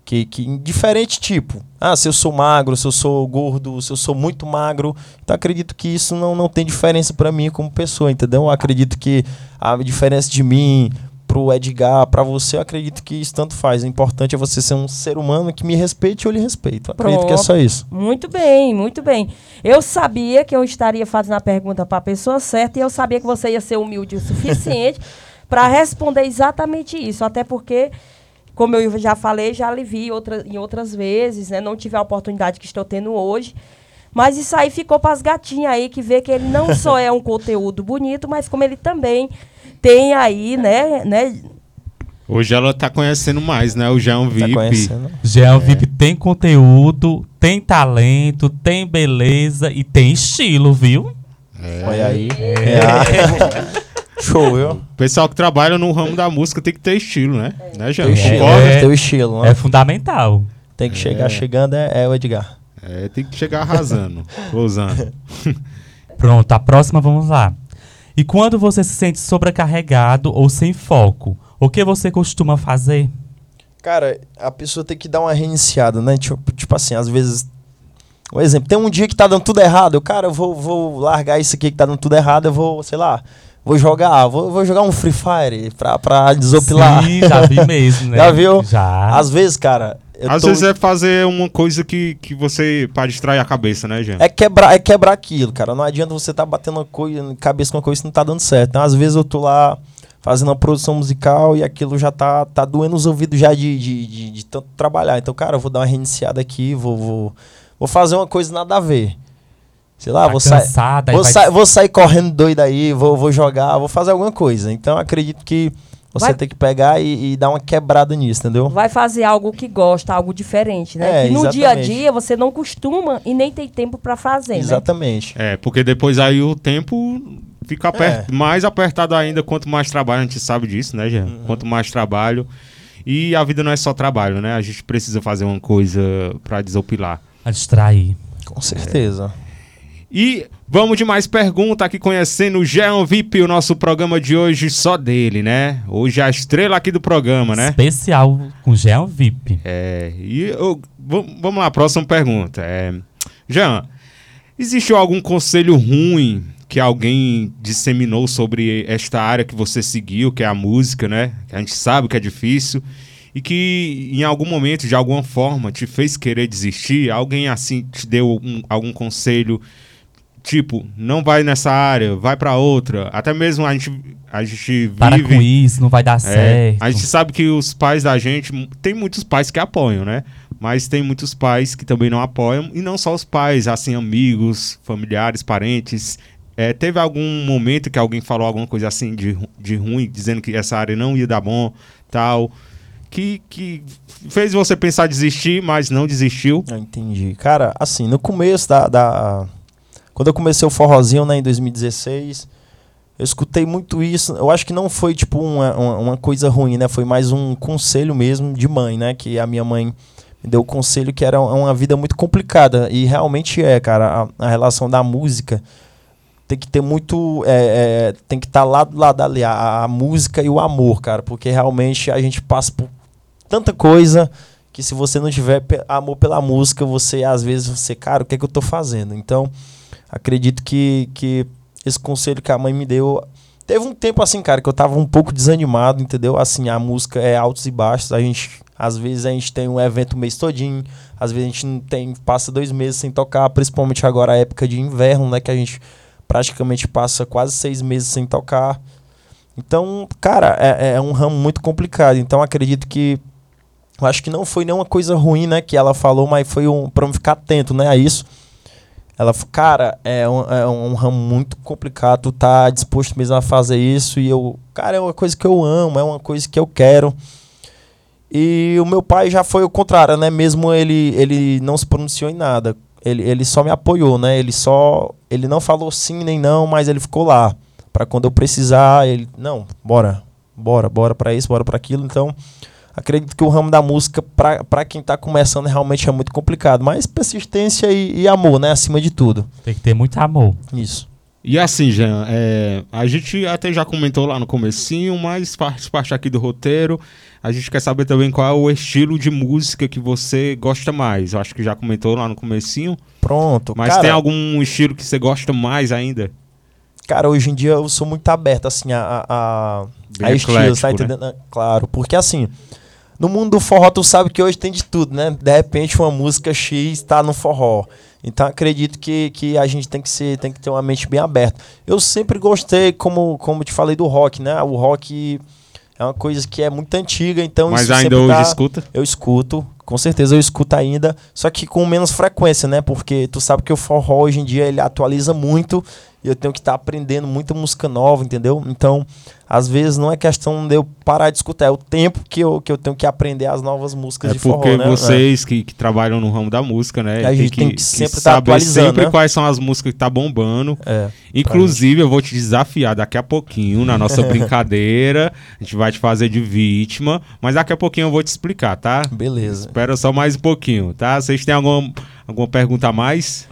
que, que em diferente tipo. Ah, se eu sou magro, se eu sou gordo, se eu sou muito magro. Então acredito que isso não, não tem diferença pra mim como pessoa, entendeu? Eu acredito que a diferença de mim pro Edgar, pra você, eu acredito que isso tanto faz. O importante é você ser um ser humano que me respeite e eu lhe respeito. Eu acredito que é Pronto. só isso. Muito bem, muito bem. Eu sabia que eu estaria fazendo a pergunta para a pessoa certa e eu sabia que você ia ser humilde o suficiente <laughs> para responder exatamente isso. Até porque, como eu já falei, já lhe vi outra, em outras vezes, né? Não tive a oportunidade que estou tendo hoje. Mas isso aí ficou para as gatinhas aí que vê que ele não só é um <laughs> conteúdo bonito, mas como ele também tem aí, né, né Hoje ela tá conhecendo mais, né? O Jean Tá VIP. conhecendo? Jean VIP tem conteúdo, tem talento, tem beleza e tem estilo, viu? Olha aí. É. <laughs> Show, viu? O pessoal que trabalha no ramo da música tem que ter estilo, né? Né, Jean? Teu estilo? É. teu estilo, né? É fundamental. Tem que chegar chegando, é, é o Edgar. É, tem que chegar arrasando, <laughs> ousando. Pronto, a próxima vamos lá. E quando você se sente sobrecarregado ou sem foco, o que você costuma fazer? Cara, a pessoa tem que dar uma reiniciada, né? Tipo, tipo assim, às vezes. Um exemplo, tem um dia que tá dando tudo errado. Eu, cara, eu vou, vou largar isso aqui que tá dando tudo errado, eu vou, sei lá, vou jogar, vou, vou jogar um Free Fire pra, pra desopilar. Sim, já vi <laughs> mesmo, né? Já viu? Já. Às vezes, cara. eu Às tô- vezes é fazer uma coisa que, que você. pra distrair a cabeça, né, Jean? É quebrar, é quebrar aquilo, cara. Não adianta você tá batendo a coisa, cabeça com uma coisa que não tá dando certo. Então, às vezes eu tô lá fazendo uma produção musical e aquilo já tá, tá doendo os ouvidos já de, de, de, de tanto trabalhar. Então, cara, eu vou dar uma reiniciada aqui, vou, vou, vou fazer uma coisa nada a ver. Sei lá, Tá vou sair. cansada, aí Vou, vai- sa- vou sair correndo doido aí, vou, vou jogar, vou fazer alguma coisa. Então, acredito que você Vai- tem que pegar e, e dar uma quebrada nisso, entendeu? vai fazer algo que gosta, algo diferente, né? É, que no dia a exatamente. dia você não costuma e nem tem tempo para fazer, né? Exatamente. É, porque depois aí o tempo fica aper- É. mais apertado ainda quanto mais trabalho, a gente sabe disso, né, Jean? Uhum. Quanto mais trabalho. E a vida não é só trabalho, né? A gente precisa fazer uma coisa pra desopilar. A distrair. Com certeza. E vamos de mais pergunta aqui conhecendo o Jean VIP, o nosso programa de hoje só dele, né? Hoje é a estrela aqui do programa, né? Especial com Jean VIP. É, e eu- vam- vamos lá, próxima pergunta. É, Jean, Existiu algum conselho ruim que alguém disseminou sobre esta área que você seguiu, que é a música, né? Que a gente sabe que é difícil e que em algum momento, de alguma forma, te fez querer desistir? Alguém assim te deu um, algum conselho? Tipo, não vai nessa área, vai para outra. Até mesmo a gente, a gente vive. Para com isso, não vai dar É, certo. a gente sabe que os pais da gente. Tem muitos pais que apoiam, né? Mas tem muitos pais que também não apoiam. E não só os pais, assim, amigos, familiares, parentes. É, teve algum momento que alguém falou alguma coisa assim de, de ruim, dizendo que essa área não ia dar bom, tal. Que, que fez você pensar em desistir, mas não desistiu. Eu entendi. Cara, assim, no começo da, da- Quando eu comecei o forrozinho, né, em 2016, eu escutei muito isso. Eu acho que não foi, tipo, uma, uma, uma coisa ruim, né? Foi mais um conselho mesmo de mãe, né? Que a minha mãe me deu o conselho que era uma vida muito complicada. E realmente é, cara. A, a relação da música tem que ter muito. é, é, tem que estar lado a lado ali, a, a música e o amor, cara. Porque realmente a gente passa por tanta coisa que se você não tiver amor pela música, você às vezes você, cara, o que é que eu tô fazendo? Então, acredito que, que esse conselho que a mãe me deu. Teve um tempo assim, cara, que eu tava um pouco desanimado, entendeu? Assim, a música é altos e baixos. A gente, às vezes, a gente tem um evento o mês todinho. Às vezes a gente não tem, passa dois meses sem tocar, principalmente agora a época de inverno, né? Que a gente praticamente passa quase seis meses sem tocar. Então, cara, é, é um ramo muito complicado. Então, acredito que eu acho que não foi nenhuma coisa ruim, né, que ela falou, mas foi um para eu ficar atento, né, a isso. Ela falou, cara, é um, é um ramo muito complicado, tu tá disposto mesmo a fazer isso e eu, cara, é uma coisa que eu amo, é uma coisa que eu quero. E o meu pai já foi o contrário, né, mesmo ele ele não se pronunciou em nada. Ele, ele só me apoiou, né? Ele só ele não falou sim nem não, mas ele ficou lá para quando eu precisar, ele, não, bora, bora, bora para isso, bora para aquilo. Então, acredito que o ramo da música, para quem tá começando, realmente é muito complicado. Mas persistência e, e amor, né? Acima de tudo. Tem que ter muito amor. Isso. E assim, Jean, é, a gente até já comentou lá no comecinho, mas faz parte aqui do roteiro. A gente quer saber também qual é o estilo de música que você gosta mais. Eu acho que já comentou lá no comecinho. Pronto. Mas cara, tem algum estilo que você gosta mais ainda? Cara, hoje em dia eu sou muito aberto, assim, a, a, a, estilos, tá né? entendendo? Claro, porque assim, no mundo do forró tu sabe que hoje tem de tudo, né? De repente uma música X tá no forró. Então acredito que, que a gente tem que ser, tem que ter uma mente bem aberta. Eu sempre gostei, como, como te falei, do rock, né? O rock é uma coisa que é muito antiga, então mas isso ainda hoje tá- escuta? Eu escuto, com certeza eu escuto ainda, só que com menos frequência, né? Porque tu sabe que o forró hoje em dia ele atualiza muito e eu tenho que estar aprendendo muita música nova, entendeu? Então, às vezes não é questão de eu parar de escutar, é o tempo que eu, que eu tenho que aprender as novas músicas É de forró, porque né? vocês que, que trabalham no ramo da música, né? A gente tem que sempre tá saber atualizando, sempre né? quais são as músicas que tá bombando. É. é. Inclusive, eu vou te desafiar daqui a pouquinho na nossa <laughs> brincadeira. A gente vai te fazer de vítima, mas daqui a pouquinho eu vou te explicar, tá? Beleza. Espera só mais um pouquinho, tá? Vocês têm alguma, alguma pergunta a mais?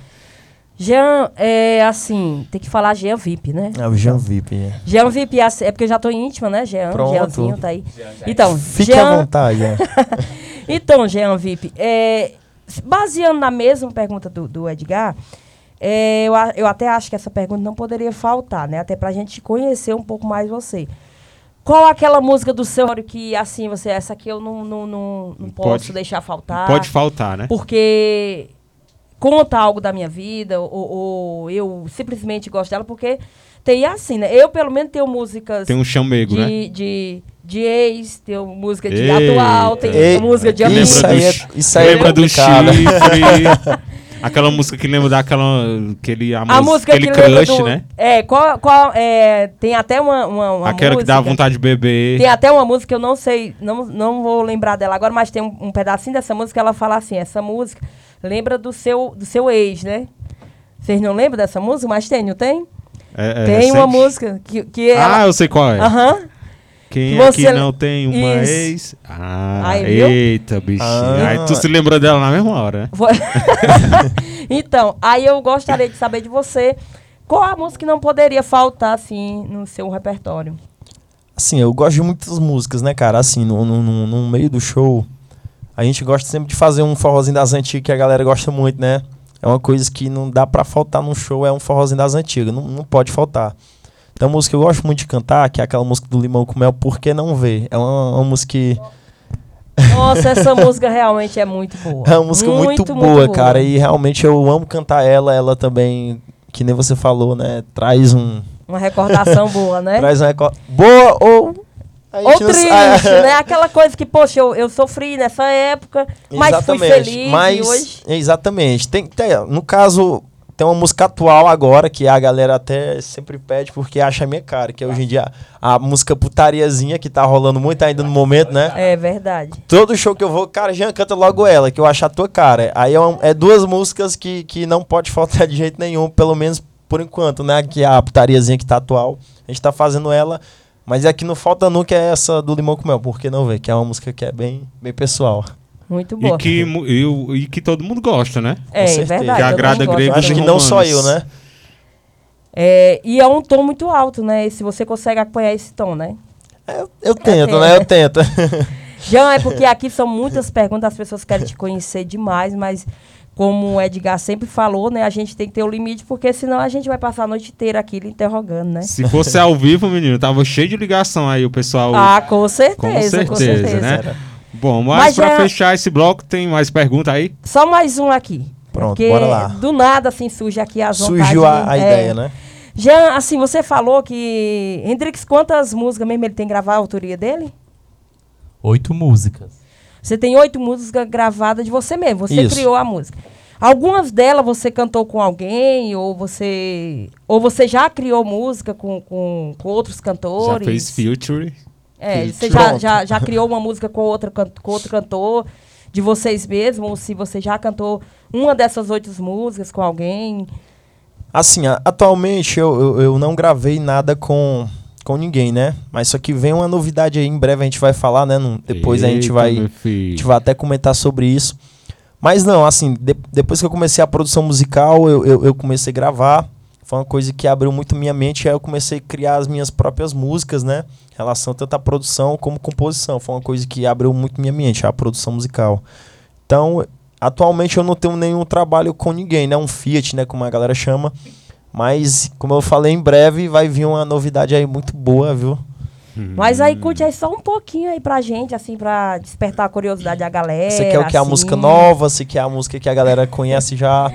Jean, é assim, tem que falar Jean VIP, né? É o Jean VIP. é. Jean VIP é assim- é porque eu já tô íntima, né, Jean? Pronto. Jeanzinho tá aí. Então, Fique à Jean, vontade. é. <laughs> Então, Jean VIP, é, baseando na mesma pergunta do, do Edgar, é, eu, eu até acho que essa pergunta não poderia faltar, né? Até pra gente conhecer um pouco mais você. Qual aquela música do seu que, assim, você, essa aqui eu não, não, não, não posso Pode- deixar faltar? Pode faltar, né? Porque conta algo da minha vida, ou, ou eu simplesmente gosto dela, porque tem assim, né? Eu, pelo menos, tenho músicas Tem um chamego, de, né? de, de ex, tenho música de Eita. atual, tem Ei, música de Lembra amigos. Isso aí é, do isso aí é lembra do complicado. chifre. Aquela música que lembra daquela. Aquele, a, A música, aquele que lembra crush, do, né? É, qual, qual, é, tem até uma, uma, uma Aquela que música. dá vontade de beber. Tem até uma música que eu não sei, não, não vou lembrar dela agora, mas tem um, um pedacinho dessa música que ela fala assim, essa música lembra do seu, do seu ex, né? Vocês não lembram dessa música? Mas tem, não tem? É- é tem uma recente. música que, que Ah, ela... eu sei qual é. Aham. Quem Você- aqui não tem uma Isso. ex? Ah, Aí, eita, bichinho. Ah. Aí tu se lembrou dela na mesma hora, né? <laughs> Então, aí eu gostaria de saber de você qual a música que não poderia faltar, assim, no seu repertório. Assim, eu gosto de muitas músicas, né, cara? Assim, no, no- no meio do show, a gente gosta sempre de fazer um forrozinho das antigas que a galera gosta muito, né? é uma coisa que não dá pra faltar num show, é um forrozinho das antigas, não, não pode faltar. Então, a música que eu gosto muito de cantar, que é aquela música do Limão com Mel, Por Que Não Ver? É uma, uma música que... <laughs> Nossa, essa música realmente é muito boa. É uma música muito, boa, cara, e realmente eu amo cantar ela, ela também, que nem você falou, né, traz um... Uma recordação boa, né? <laughs> Traz uma record... Boa ou... Ou triste, sa- <laughs> né? Aquela coisa que, poxa, eu, eu sofri nessa época, mas fui feliz mas, hoje... Exatamente. Tem, tem- no caso, tem uma música atual agora que a galera até sempre pede porque acha minha cara, que é hoje em dia a música putariazinha que tá rolando muito ainda no momento, né? É verdade. Todo show que eu vou, cara, Jean, canta logo ela, que eu acho a tua cara. Aí é, um- é duas músicas que, que não pode <laughs> faltar de jeito nenhum, pelo menos por enquanto, né? Que é a putariazinha que tá atual. A gente tá fazendo ela. Mas é que não falta nunca é essa do Limão com Mel, porque não vê, que é uma música que é bem, bem pessoal. Muito boa. E que, e, e que todo mundo gosta, né? é, certeza. verdade. Que agrada Eu acho e que não só eu, né? É, e é um tom muito alto, né? Se você consegue acompanhar esse tom, né? Eu, eu tento, tento. né? Eu tento. <laughs> Jean, é porque aqui são muitas perguntas, as pessoas querem te conhecer demais, mas como o Edgar sempre falou, né? A gente tem que ter o limite, porque senão a gente vai passar a noite inteira aqui interrogando, né? Se fosse ao vivo, menino, tava cheio de ligação aí, o pessoal. Ah, com certeza, com com certeza, certeza. né? Bom, mas, Mas pra já- fechar esse bloco, tem mais pergunta aí? Só mais um aqui. Pronto, porque bora lá. do nada, assim, surge aqui as Surgiu a, a é. ideia, né? Jean, assim, você falou que... Hendrix, quantas músicas mesmo ele tem gravado, a autoria dele? Oito músicas. Você tem oito músicas gravadas de você mesmo. Você Isso. criou a música. Algumas delas você cantou com alguém, ou você. Ou você já criou música com, com, com outros Já cantores. fez feature? É, você já, já, já criou uma música com, outra, com outro cantor de vocês mesmos, ou se você já cantou uma dessas oito músicas com alguém. Assim, a- atualmente eu, eu, eu não gravei nada com, com ninguém, né? Mas só que vem uma novidade aí, em breve a gente vai falar, né? Depois a gente Eita, vai. A gente vai até comentar sobre isso. Mas não, assim, de- depois que eu comecei a produção musical, eu, eu, eu comecei a gravar. Foi uma coisa que abriu muito minha mente. Aí eu comecei a criar as minhas próprias músicas, né? Em relação tanto à produção como composição. Foi uma coisa que abriu muito minha mente, a produção musical. Então, atualmente eu não tenho nenhum trabalho com ninguém, né? Um Fiat, né? Como a galera chama. Mas, como eu falei, em breve vai vir uma novidade aí muito boa, viu? Mas aí curte aí só um pouquinho aí pra gente, assim, pra despertar a curiosidade da galera. Você quer o que? A assim. música nova? Você quer a música que a galera conhece já?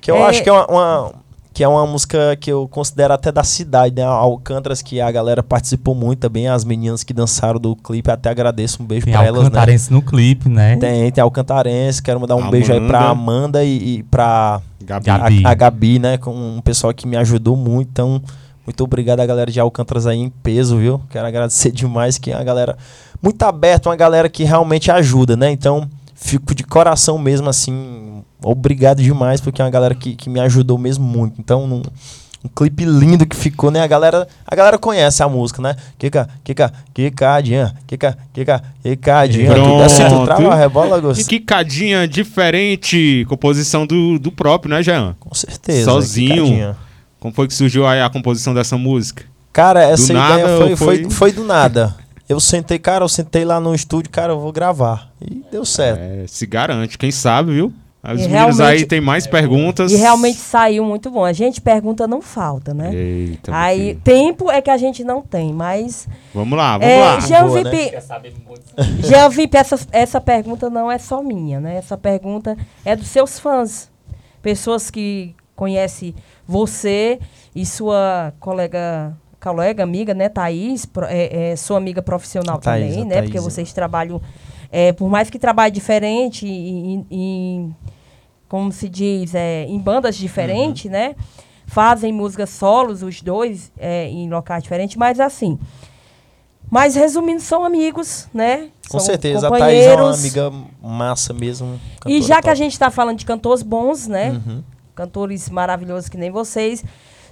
Que eu É. acho que é uma, uma- que é uma música que eu considero até da cidade, né? Alcântaras, que a galera participou muito também, as meninas que dançaram do clipe, até agradeço, um beijo Tem pra elas, né? Alcantarense no clipe, né? Tem, tem Alcantarense, quero mandar um beijo aí pra Amanda. Amanda e, e pra Gabi. Gabi. a, a Gabi, né? Com um pessoal que me ajudou muito. Então, muito obrigado a galera de Alcântaras aí em peso, viu? Quero agradecer demais que é uma galera muito aberta, uma galera que realmente ajuda, né? Então, fico de coração mesmo assim. Obrigado demais, porque é uma galera que, que me ajudou mesmo muito. Então, num- um clipe lindo que ficou, né? A galera, a galera conhece a música, né? Kika, Kika, Kikadinha, Kika, Kika, Kikadinha. Pronto. Assim, tu trava a rebola, Gosto? que cadinha diferente, composição do, do próprio, né, Jean? Com certeza. Sozinho. Kikadinha. Como foi que surgiu aí a composição dessa música? Cara, essa Do ideia nada foi, foi... foi- Foi, do nada. Eu sentei, cara, eu sentei lá no estúdio, cara, eu vou gravar. E deu certo. É, se garante, quem sabe, viu? E meninos realmente- aí tem mais perguntas. E realmente saiu muito bom. A gente pergunta não falta, né? Eita, Aí, filho. tempo é que a gente não tem, mas. Vamos lá, vamos É, lá. Jean Boa, né? Vip, Jean Vip, essa, essa pergunta não é só minha, né? Essa pergunta é dos seus fãs. Pessoas que conhecem você e sua colega, colega, amiga, né, Thaís, é, é sua amiga profissional Thaís, também, né? Thaís, Porque vocês trabalham, é, por mais que trabalhem diferente em, em- como se diz, é, em bandas diferentes, Uhum. né? Fazem músicas solos, os dois, é, em locais diferentes, mas assim. Mas resumindo, são amigos, né? Com São certeza. A Thaís é uma amiga massa mesmo. E já que a top. gente está falando de cantores bons, né? Uhum. Cantores maravilhosos que nem vocês.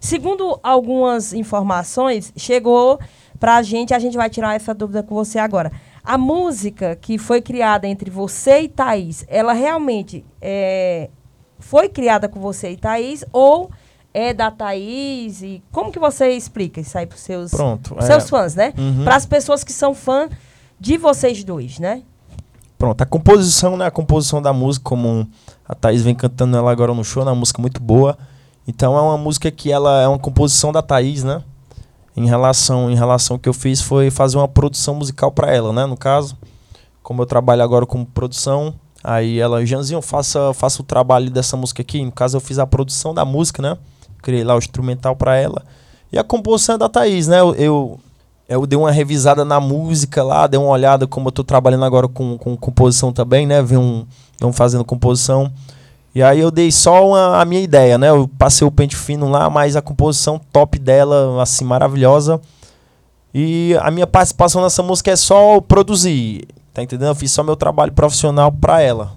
Segundo algumas informações, chegou pra gente, a gente vai tirar essa dúvida com você agora. A música que foi criada entre você e Thaís, ela realmente é, foi criada com você e Thaís ou é da Thaís? E como que você explica isso aí pros seus, Pronto. seus é, fãs, né? Uhum. Para as pessoas que são fã de vocês dois, né? Pronto, a composição, né? A composição da música, como a Thaís vem cantando ela agora no show, é uma música muito boa. Então é uma música que ela é uma composição da Thaís, né? Em relação, em relação ao que eu fiz foi fazer uma produção musical para ela, né? No caso, como eu trabalho agora com produção, aí ela, Janzinho, faça, faça o trabalho dessa música aqui. No caso, eu fiz a produção da música, né? Criei lá o instrumental para ela. E a composição é da Thaís, né? Eu, eu, eu, dei uma revisada na música lá, dei uma olhada como eu tô trabalhando agora com, com composição também, né? Vim, um, fazendo composição. E aí eu dei só uma, a minha ideia, né? Eu passei o pente fino lá, mas a composição top dela, assim, maravilhosa. E a minha participação nessa música é só produzir, tá entendendo? Eu fiz só meu trabalho profissional para ela.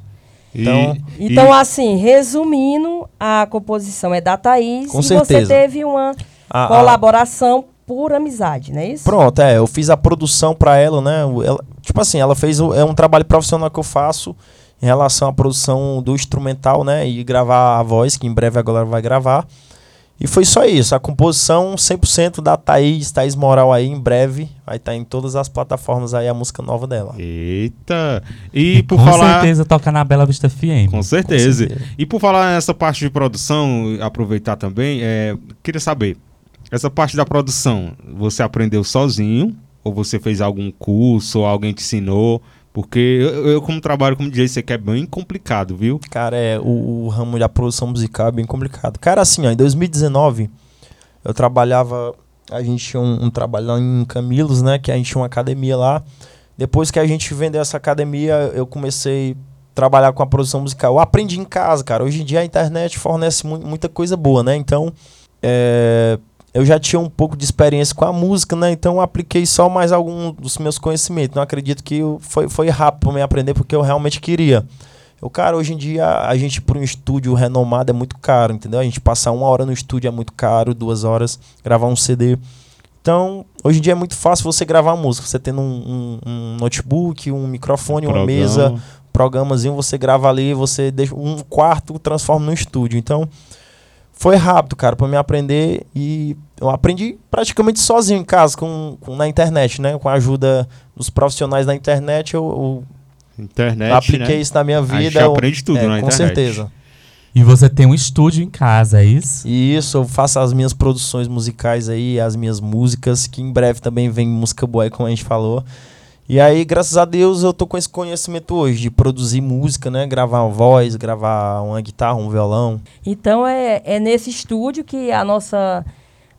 Então, e, então assim, resumindo, a composição é da Thaís com e certeza. você teve uma a, colaboração a... por amizade, não é isso? Pronto, é, eu fiz a produção para ela, né? Ela, tipo assim, ela fez é um trabalho profissional que eu faço em relação à produção do instrumental, né? E gravar a voz, que em breve agora vai gravar. E foi só isso. A composição 100% da Thaís, Thaís Moral aí, em breve. Vai estar tá em todas as plataformas aí a música nova dela. Eita! E por com falar... Com certeza toca na Bela Vista FM. Com certeza. com certeza. E por falar nessa parte de produção, aproveitar também, é, queria saber, essa parte da produção, você aprendeu sozinho? Ou você fez algum curso, ou alguém te ensinou? Porque eu, eu, como trabalho como DJ, sei que é bem complicado, viu? Cara, é, o, o, ramo da produção musical é bem complicado. Cara, assim, ó, em 2019, eu trabalhava. A gente tinha um, um trabalho lá em Camilos, né? Que a gente tinha uma academia lá. Depois que a gente vendeu essa academia, eu comecei a trabalhar com a produção musical. Eu aprendi em casa, cara. Hoje em dia a internet fornece mu muita coisa boa, né? Então, é, eu já tinha um pouco de experiência com a música, né? Então apliquei só mais alguns dos meus conhecimentos. Não acredito que foi, foi rápido para me aprender porque eu realmente queria. Eu, cara, hoje em dia a gente para um estúdio renomado é muito caro, entendeu? A gente passar uma hora no estúdio é muito caro, duas horas, gravar um CD. Então, hoje em dia é muito fácil você gravar música. Você tendo um, um, um notebook, um microfone, Programa. uma mesa, programazinho, você grava ali, você deixa um quarto, transforma no estúdio. Então, foi rápido, cara, para me aprender e eu aprendi praticamente sozinho em casa, com, com, na internet, né? Com a ajuda dos profissionais da internet, eu, eu internet, apliquei né? isso na minha vida. A gente eu, aprende tudo é, na com internet. Com certeza. E você tem um estúdio em casa, é isso? Isso, eu faço as minhas produções musicais aí, as minhas músicas, que em breve também vem música boa, como a gente falou. E aí, graças a Deus, eu tô com esse conhecimento hoje de produzir música, né? Gravar uma voz, gravar uma guitarra, um violão. Então é, é nesse estúdio que a nossa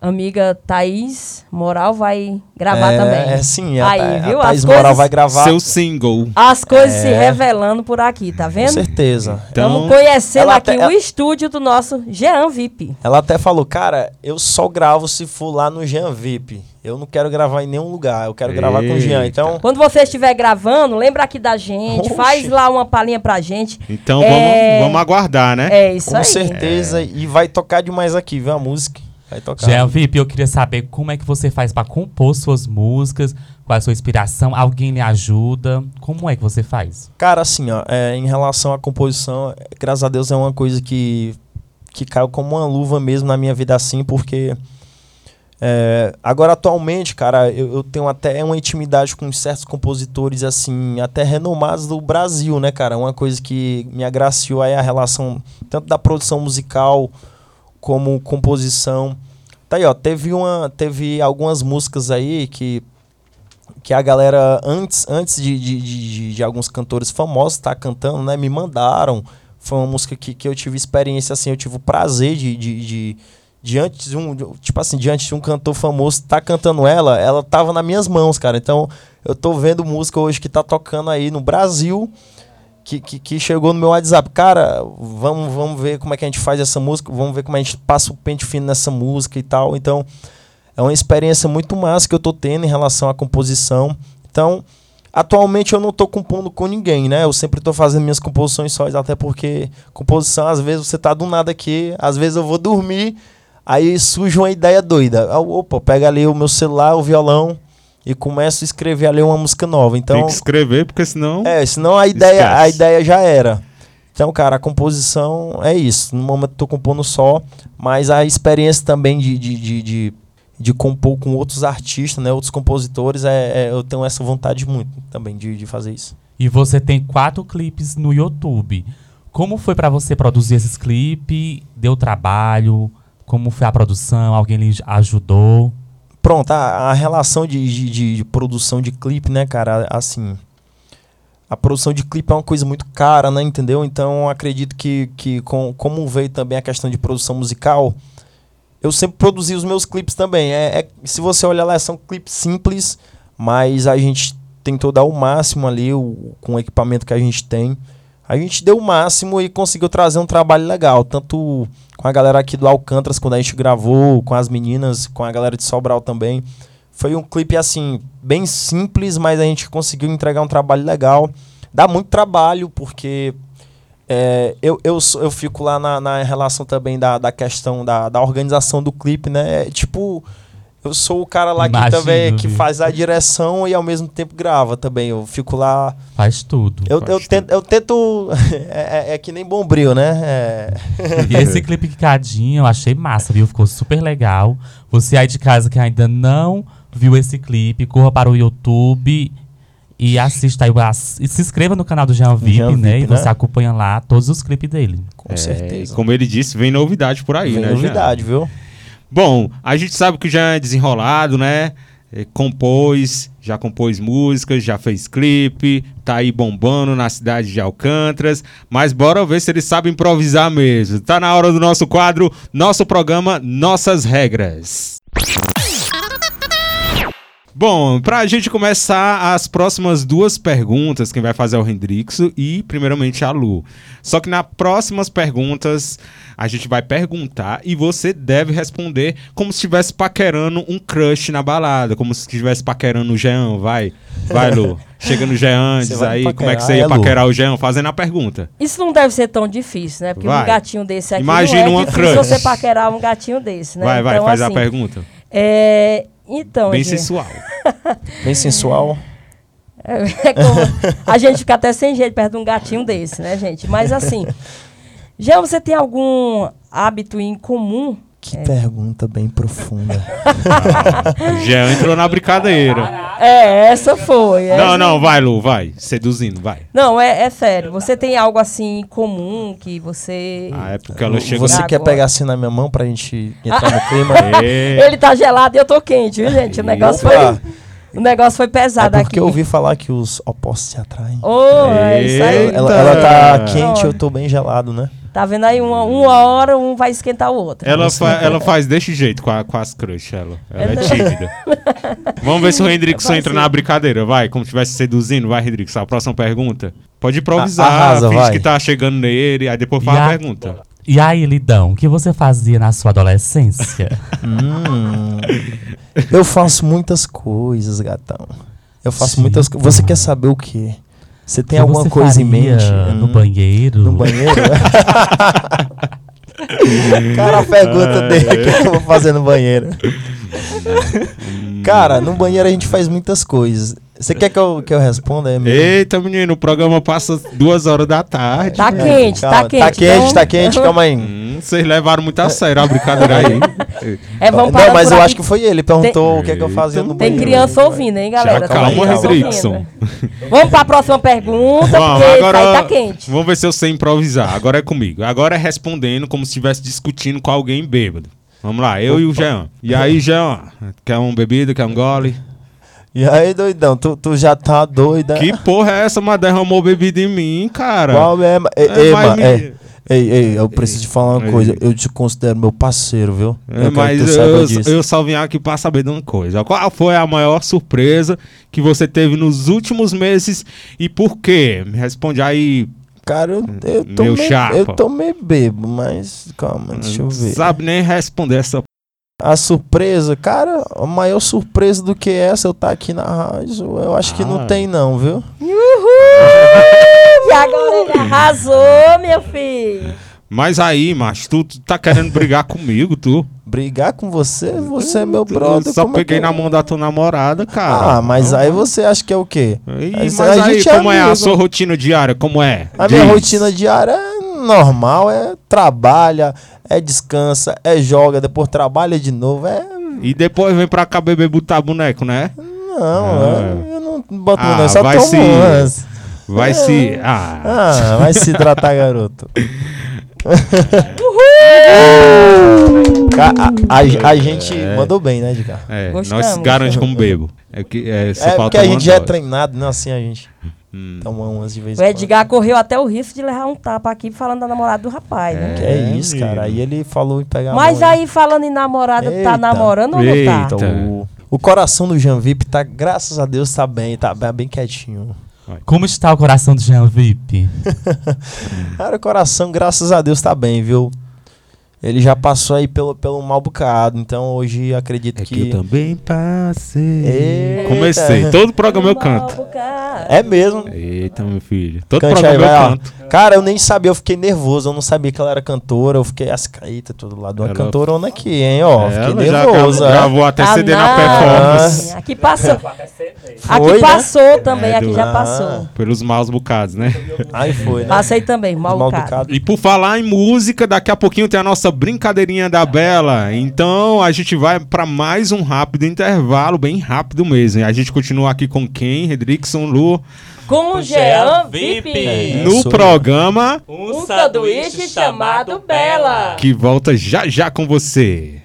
amiga Thaís Moral vai gravar é, também. É, sim. A, Aí, viu? a Thaís Moral coisas, vai gravar. Seu single. As coisas é, se revelando por aqui, tá vendo? Com certeza. Então, Estamos conhecendo aqui até, o ela, estúdio do nosso Jean VIP. Ela até falou, cara, eu só gravo se for lá no Jean VIP. Eu não quero gravar em nenhum lugar, eu quero Eita. gravar com o Jean. Então, quando você estiver gravando, lembra aqui da gente, Oxe. faz lá uma palhinha pra gente. Então é... vamos, vamos aguardar, né? É isso com aí. Com certeza, é. e vai tocar demais aqui, viu a música. Vai tocar. Jean VIP, eu queria saber como é que você faz para compor suas músicas, qual é a sua inspiração, alguém lhe ajuda, como é que você faz? Cara, assim, ó, é, em relação à composição, graças a Deus é uma coisa que, que caiu como uma luva mesmo na minha vida assim, porque é, agora atualmente, cara, eu, eu, tenho até uma intimidade com certos compositores, assim, até renomados do Brasil, né, cara? Uma coisa que me agraciou aí a relação tanto da produção musical como composição. Tá aí, ó, teve uma, teve algumas músicas aí que que a galera antes antes de, de, de, de alguns cantores famosos estar tá cantando, né, me mandaram. Foi uma música que, que eu tive experiência assim, eu tive o prazer de, de, de diante de um, tipo assim, diante de um cantor famoso tá cantando ela, ela tava nas minhas mãos, cara. Então, eu tô vendo música hoje que tá tocando aí no Brasil que, que, que, chegou no meu WhatsApp. Cara, vamos, vamos ver como é que a gente faz essa música, vamos ver como a gente passa o pente fino nessa música e tal. Então, é uma experiência muito massa que eu tô tendo em relação à composição. Então, atualmente eu não tô compondo com ninguém, né? Eu sempre tô fazendo minhas composições só, até porque composição, às vezes você tá do nada aqui, às vezes eu vou dormir, aí surge uma ideia doida. Opa, pega ali o meu celular, o violão, e começo a escrever ali uma música nova. Então, Tem que escrever, porque senão. É, senão a ideia, a ideia já era. Então, cara, a composição é isso. No momento eu tô compondo só, mas a experiência também de, de, de, de, de compor com outros artistas, né, outros compositores, é, é, eu tenho essa vontade muito também de, de fazer isso. E você tem quatro clipes no YouTube. Como foi pra você produzir esses clipes? Deu trabalho? Como foi a produção? Alguém lhe ajudou? Pronto, a, a relação de, de- de- produção de clipe, né, cara, assim. A produção de clipe é uma coisa muito cara, né, entendeu? Então acredito que, que com, como veio também a questão de produção musical, eu sempre produzi os meus clipes também. É, é- se você olhar lá, são clipes simples, mas a gente tentou dar o máximo ali o, com o equipamento que a gente tem. A gente deu o máximo e conseguiu trazer um trabalho legal, tanto com a galera aqui do Alcântaras, quando a gente gravou, com as meninas, com a galera de Sobral também. Foi um clipe, assim, bem simples, mas a gente conseguiu entregar um trabalho legal. Dá muito trabalho, porque é, eu, eu, eu fico lá na, na relação também da, da questão da, da organização do clipe, né? É, tipo, eu sou o cara lá Imagino, que também que viu? faz a direção e ao mesmo tempo grava também. Eu fico lá. Faz tudo. Eu, eu, Faz tento, eu tento. <laughs> é, é- é que nem bombril, né? É, E esse clipe Quicadinho eu achei massa, viu? Ficou super legal. Você aí de casa que ainda não viu esse clipe, corra para o YouTube e assista aí. E se inscreva no canal do Jean VIP, Jean né? VIP, e você né? acompanha lá todos os clipes dele. com É, certeza. Como ele disse, vem novidade por aí, Vem né? Jean? novidade, viu? Bom, a gente sabe que já é desenrolado, né? É, compôs, já compôs músicas, já fez clipe, tá aí bombando na cidade de Alcântaras, mas bora ver se ele sabe improvisar mesmo. Tá na hora do nosso quadro, nosso programa, Nossas Regras. Bom, pra gente começar as próximas duas perguntas, quem vai fazer é o Hendrixo e, primeiramente, a Lu. Só que nas próximas perguntas, a gente vai perguntar e você deve responder como se estivesse paquerando um crush na balada, como se estivesse paquerando o Jean, vai. Vai, Lu. <laughs> Chega no Jean, diz aí me como é que paquerar, você ia é, paquerar o Jean, fazendo a pergunta. Isso não deve ser tão difícil, né? Porque Vai. um gatinho desse aqui Imagina não é uma difícil crush. você paquerar um gatinho desse, né? vai, vai, Então, faz a assim, pergunta. É... Então, Bem gente, sensual. <laughs> Bem sensual. é como a gente fica até sem jeito perto de um gatinho desse, né, gente? Mas assim, <laughs> já você tem algum hábito em comum? Que pergunta bem profunda. <laughs> O Jean entrou na brincadeira. É, essa foi. essa- Não, não, vai, Lu, vai. Seduzindo, vai. Não, é, é sério. Você tem algo assim comum que você. Ah, é porque ela chegou... Você quer Agora. pegar assim na minha mão pra gente entrar no <laughs> clima? É. Ele tá gelado e eu tô quente, viu, gente? O negócio foi, Opa! o negócio foi É pesado porque aqui. eu ouvi falar que os opostos se atraem. Ô, é isso aí. Ela, ela tá quente, eu tô bem gelado, né? Tá vendo aí? Uma, uma hora um vai esquentar o outro. Ela, fa- ela faz desse jeito com, a- com as crush, ela. Ela é tímida. <laughs> Vamos ver se o Hendrickson Vai entra na brincadeira. Vai, como estivesse seduzindo. Vai, Hendrickson. A próxima pergunta. Pode improvisar. A- arrasa, finge vai. que tá chegando nele. Aí depois faz E a a- pergunta. E aí, Lidão, o que você fazia na sua adolescência? <laughs> Hum, eu faço muitas coisas, gatão. Eu faço Sim. muitas coisas. Você quer saber o quê? Você tem que alguma você coisa em mente? No Hum, banheiro? No banheiro? <laughs> Cara, a pergunta dele, o que eu vou fazer no banheiro? Cara, no banheiro a gente faz muitas coisas. Você quer que eu, que eu responda? É mesmo? Eita, menino, o programa passa duas horas da tarde. Tá quente, Calma, tá quente. Tá quente, então- tá quente, calma aí. Vocês levaram muito a sério a brincadeira aí. <laughs> É, vamos Não, mas eu aqui. acho que foi ele. Perguntou o que é que eu fazia no Tem banheiro. criança ouvindo, hein, galera? Já Tem calma, ouvindo. Vamos pra próxima pergunta, Vamos, porque agora, isso aí tá quente. vamos ver se eu sei improvisar. Agora é comigo. Agora é respondendo como se estivesse discutindo com alguém bêbado. Vamos lá, eu e o Jean. E aí, Jean, quer um bebida, quer um gole? E aí, doidão, tu, tu já tá doida? Que porra é essa, mas derramou bebida em mim, cara? Qual é? É, mas ma- me- ei, ei, ei, eu preciso te falar uma Ei. coisa. Eu te considero meu parceiro, viu? É, que mas saiba eu, disso. eu só vim aqui pra saber de uma coisa. Qual foi a maior surpresa que você teve nos últimos meses e por quê? Me responde aí. Cara, eu, eu tô Meu meio, chapa. eu tô meio bebo, mas calma, deixa eu Não ver. sabe nem responder essa. A surpresa, cara, a maior surpresa do que essa eu tá aqui na rádio, eu acho que Ah. não tem não, viu? <laughs> E agora ele arrasou, meu filho. Mas aí, macho, tu, tu tá querendo brigar comigo, tu? Brigar com você, você é meu Eu brother. só como é peguei que- na mão da tua namorada, cara. Ah, mas aí você acha que é o quê? Ih, Aí mas a aí, é como é a amigo. sua rotina diária? Como é? A minha Diz. rotina diária é normal, é trabalha, é descansa, é joga, depois trabalha de novo, é... E depois vem pra cá beber botar boneco, né? Não, Ah. é- eu não boto Ah, não, eu só vai tomo se- Vai se. Ah. ah. ah vai se hidratar, garoto. Uhul! A, a, a, gente é. mandou bem, né, Edgar? É, nós garante como bebo. É, que, é, é porque a gente já é treinado, não é assim a gente. Hum. Toma umas de vez O Edgar quando. correu até o risco de levar um tapa aqui falando da namorada do rapaz, é, né? Que é, é isso, cara. Aí ele falou em pegar Mas aí falando em namorada, tá Eita. tá namorando ou não tá? Eita. Então, o, o coração do Janvip tá, graças a Deus, tá bem, tá bem quietinho. Como está o coração do Jean Vip? <laughs> Cara, o coração, graças a Deus, está bem, viu? Ele já passou aí pelo, pelo mal bocado, então hoje acredito é que... que. eu também passei. Eita. Comecei. Todo programa eu canto. É mesmo. Eita, meu filho. Todo Cante programa aí, eu canto. Ó. Cara, eu nem sabia, eu fiquei nervoso. Eu não sabia que ela era cantora. Eu fiquei as todo lado. Uma ela... cantorona aqui, hein? Ó, fiquei nervoso. Já gravou, até ah, CD na performance. Aqui passou. Foi, né? aqui passou né? também, é, aqui do... já ah. passou. Pelos maus bocados, né? Aí foi, né? Passei também, mal, mal bocado. bocado. E por falar em música, daqui a pouquinho tem a nossa nossa brincadeirinha da Bela. Então a gente vai para mais um rápido intervalo, bem rápido mesmo. A gente continua aqui com quem? Redrickson, Lu. Com, o Jean VIP. No programa Um Sanduíche Chamado Bela. Que volta já já com você.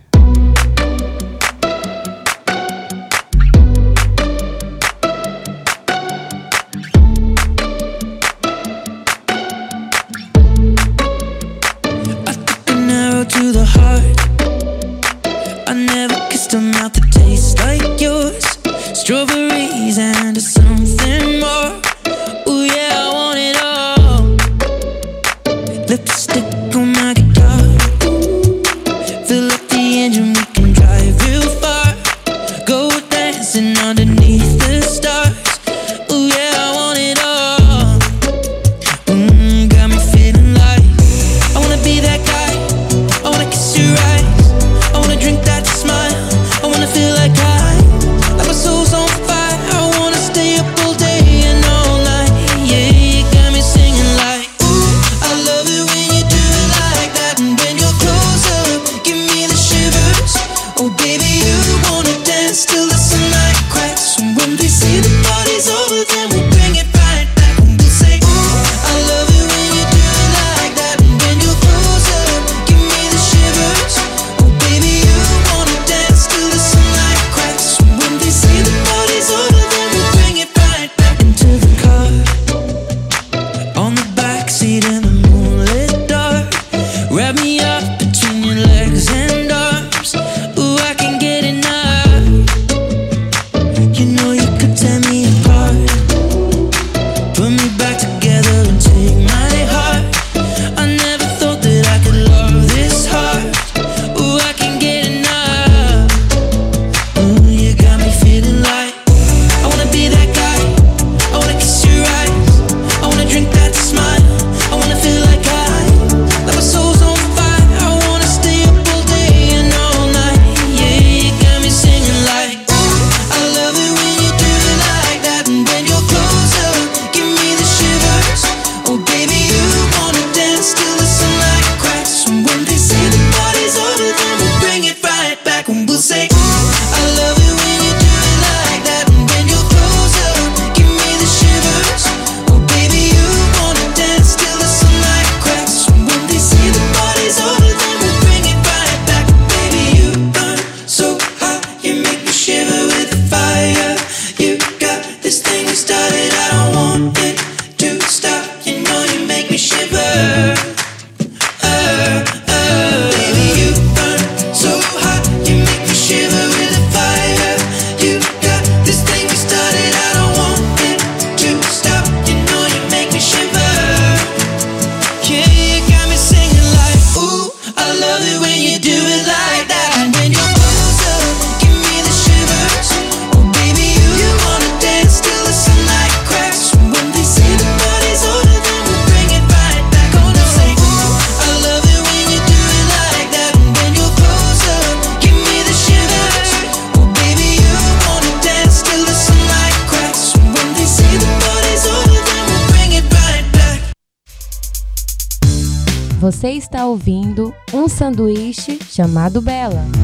chamado Bela.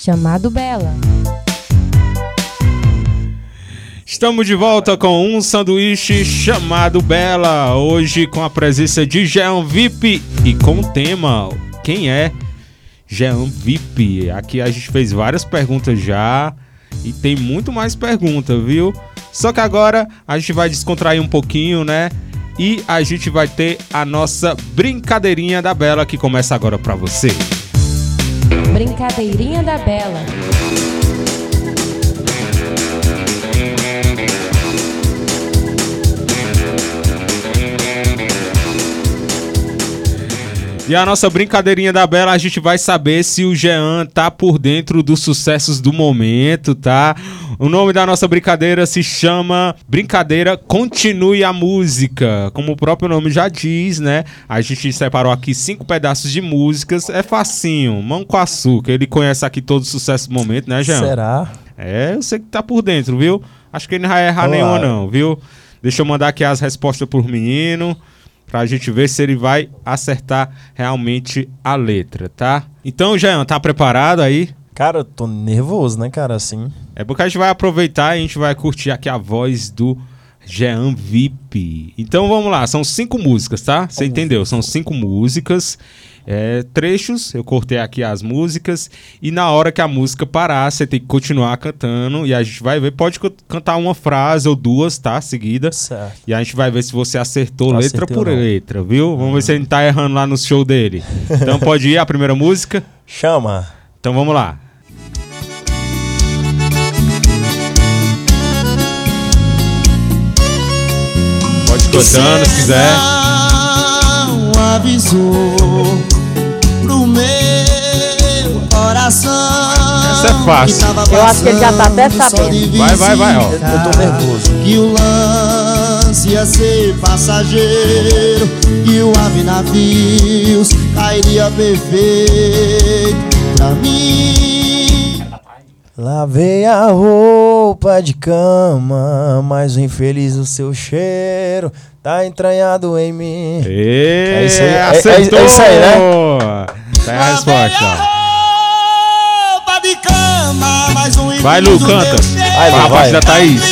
Chamado Bela. Estamos de volta com um sanduíche chamado Bela. Hoje com a presença de Jean VIP e com o tema Quem é Jean VIP? Aqui a gente fez várias perguntas já e tem muito mais perguntas, viu? Só que agora a gente vai descontrair um pouquinho, né? E a gente vai ter a nossa brincadeirinha da Bela que começa agora pra você. Brincadeirinha da Bela. E a nossa brincadeirinha da Bela, a gente vai saber se o Jean tá por dentro dos sucessos do momento, tá? O nome da nossa brincadeira se chama Brincadeira Continue a Música. Como o próprio nome já diz, né? A gente separou aqui cinco pedaços de músicas. É facinho, mão com açúcar. Ele conhece aqui todo o sucesso do momento, né, Jean? Será? É, eu sei que tá por dentro, viu? Acho que ele não vai errar Olá. nenhuma, não, viu? Deixa eu mandar aqui as respostas pro menino, pra gente ver se ele vai acertar realmente a letra, tá? Então, Jean, tá preparado aí? Cara, eu tô nervoso, né, cara? Assim. É porque a gente vai aproveitar e a gente vai curtir aqui a voz do Jean VIP. Então vamos lá, são cinco músicas, tá? Você entendeu? São cinco músicas, é, trechos. Eu cortei aqui as músicas e na hora que a música parar, você tem que continuar cantando e a gente vai ver. Pode can- cantar uma frase ou duas, tá? Seguida. Certo. E a gente vai ver se você acertou Acertei letra por não. letra, viu? Vamos ver se ele tá errando lá no show dele. <laughs> Então pode ir a primeira música. Chama. Então vamos lá. Pode ir cantando se quiser. Não avisou coração. Essa é fácil. Eu acho que ele já tá até sabendo. Vai, vai, vai, ó. Eu, tô nervoso. Que o lance ia ser passageiro Que o ave navios cairia perfeito pra mim Lavei a roupa de cama, mas o infeliz o seu cheiro tá entranhado em mim. É isso aí, é- é- é isso aí, né? Tá aí a resposta. Vai, Lu, canta. Vai, Lu, a vai. da Thaís.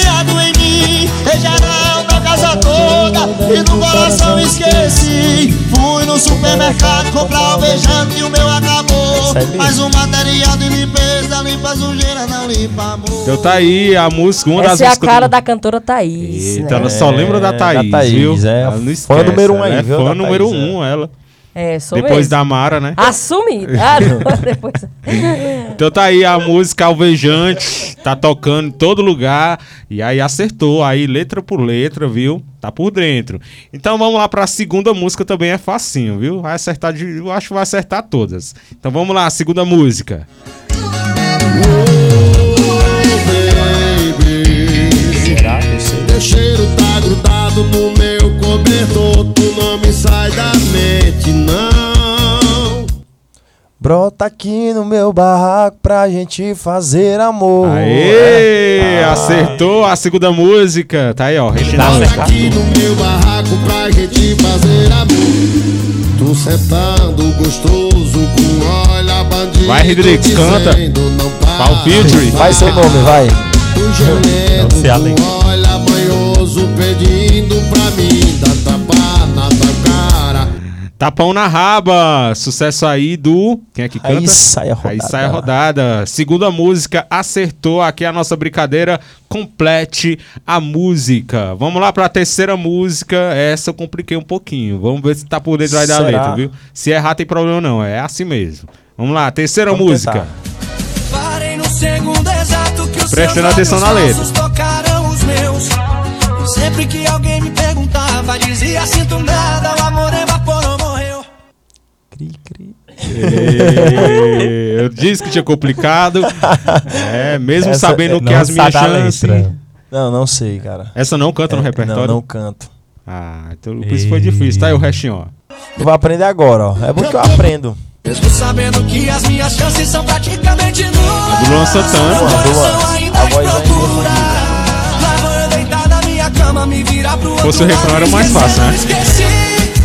Na casa toda E no coração esqueci Fui no supermercado comprar alvejante e o meu acabou. Mesmo. Mas o material de limpeza limpa sujeira, não limpa amor. Então tá aí a música, uma das Essa é a músicas. cara do... da cantora Thaís. Eita, né? ela só lembra da É, da Thaís, Thaís, viu? é. Ela não Fã esquece, número um aí, é viu, Fã número Thaís, um, ela. É, sou Depois mesmo. da Mara, né? Assumida. Ah, não, <laughs> depois... <laughs> Então tá aí a música Alvejante, tá tocando em todo lugar. E aí acertou, aí letra por letra, viu? Tá por dentro. Então vamos lá pra segunda música, também é facinho, viu? Vai acertar, de, eu acho que vai acertar todas. Então vamos lá, segunda música. Será que eu sei? Cheiro tá grudado no cobertor. Tu não me sai da mente, não. Brota aqui no meu barraco pra gente fazer amor. Aê! Acertou a segunda música. Tá aí, ó. Reginaldo. Tá Aqui no meu barraco pra gente fazer amor. Tu sentando gostoso com olha bandido. Vai, Rodrigues, canta. featuring? Vai seu nome, vai. Tu gemendo letra. com olha Tapão na raba. Sucesso aí do. Quem é que canta? Aí sai a rodada. Aí sai a rodada. Segunda música, acertou. Aqui é a nossa brincadeira. Complete a música. Vamos lá pra terceira música. Essa eu compliquei um pouquinho. Vamos ver se tá por dentro aí da letra, viu? Se errar, tem problema não. É assim mesmo. Vamos lá, terceira Vamos música. tentar. Parei no segundo exato que os Prestando atenção na letra. falsos tocaram os meus. Sempre que alguém me perguntava, dizia sinto nada, o amor morreu. Cri, cri. Eu disse que tinha complicado. É, mesmo Essa- sabendo que as minhas a chances. Não, não sei, cara. Essa não canta no É, repertório? Não, não canto. Ah, então por isso foi difícil. Tá aí o restinho, ó. Tu vai aprender agora, ó. É bom que eu aprendo. Mesmo sabendo que as minhas chances são praticamente nulas. do Luan Santana. Luan, coração Luan. ainda A voz é procura. Lá vou eu deitar na minha cama, me virar pro outro Fosse o refrão, era mais fácil, né? Esqueci,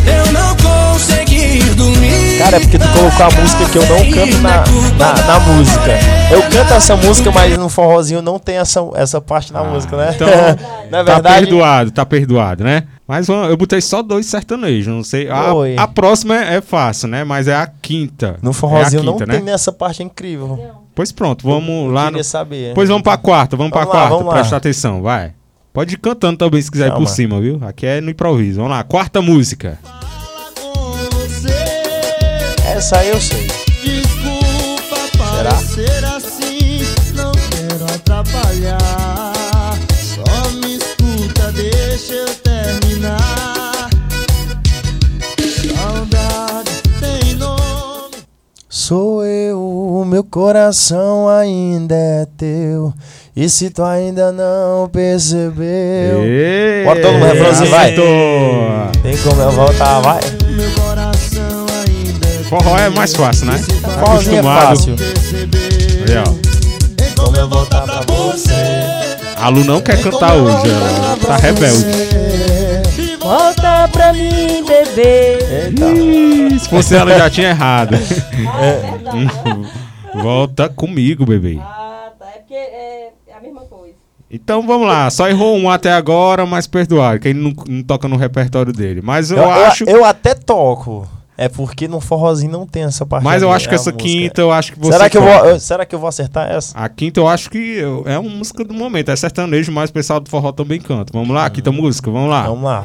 eu não consegui dormir. Cara, é porque tu colocou a música que eu não canto na, na, na música. Eu canto essa música, mas no forrozinho não tem essa, essa parte na música, né? então, <laughs> na Tá verdade, perdoado, tá perdoado, né? Mas eu botei só dois sertanejos, não sei. A, a próxima é, é fácil, né? Mas é a quinta. no forrozinho é quinta, não tem né? nessa parte incrível. Pois pronto, vamos lá. No... Queria saber. Pois vamos pra quarta, vamos, pra Vamos lá, quarta. Presta atenção, vai. Pode ir cantando também se quiser ir por Calma. cima, viu? Aqui é no improviso. Vamos lá, quarta música. Essa aí eu sei. desculpa Será? parecer assim. Não quero atrapalhar. Só me escuta, deixa eu terminar. Saudade tem nome. Sou eu, o meu coração ainda é teu. E se tu ainda não percebeu. Bota todo mundo no refrãozinho, vai. Tem como eu voltar, vai. Forró é mais fácil, né? Tá é acostumado. fácil. perceber. Aí, ó. Tem como eu voltar pra você. A Lu não quer cantar hoje, ela tá rebelde. Volta pra mim, bebê. Ih, se fosse ela já tinha errado. <laughs> É. Volta comigo, bebê. Ah, tá. É porque é a mesma coisa. Então vamos lá, só errou um até agora, mas perdoado, que ele não, não toca no repertório dele. Mas eu, Eu, eu- acho. eu até toco. É porque no forrozinho não tem essa parte. mas eu acho é que a essa música. quinta, eu acho que você. Será que, eu vou, eu- será que eu vou acertar essa? A quinta eu acho que eu- é uma música do momento, é sertanejo, mas o pessoal do forró também canta. Vamos lá, quinta música, vamos lá. Vamos lá.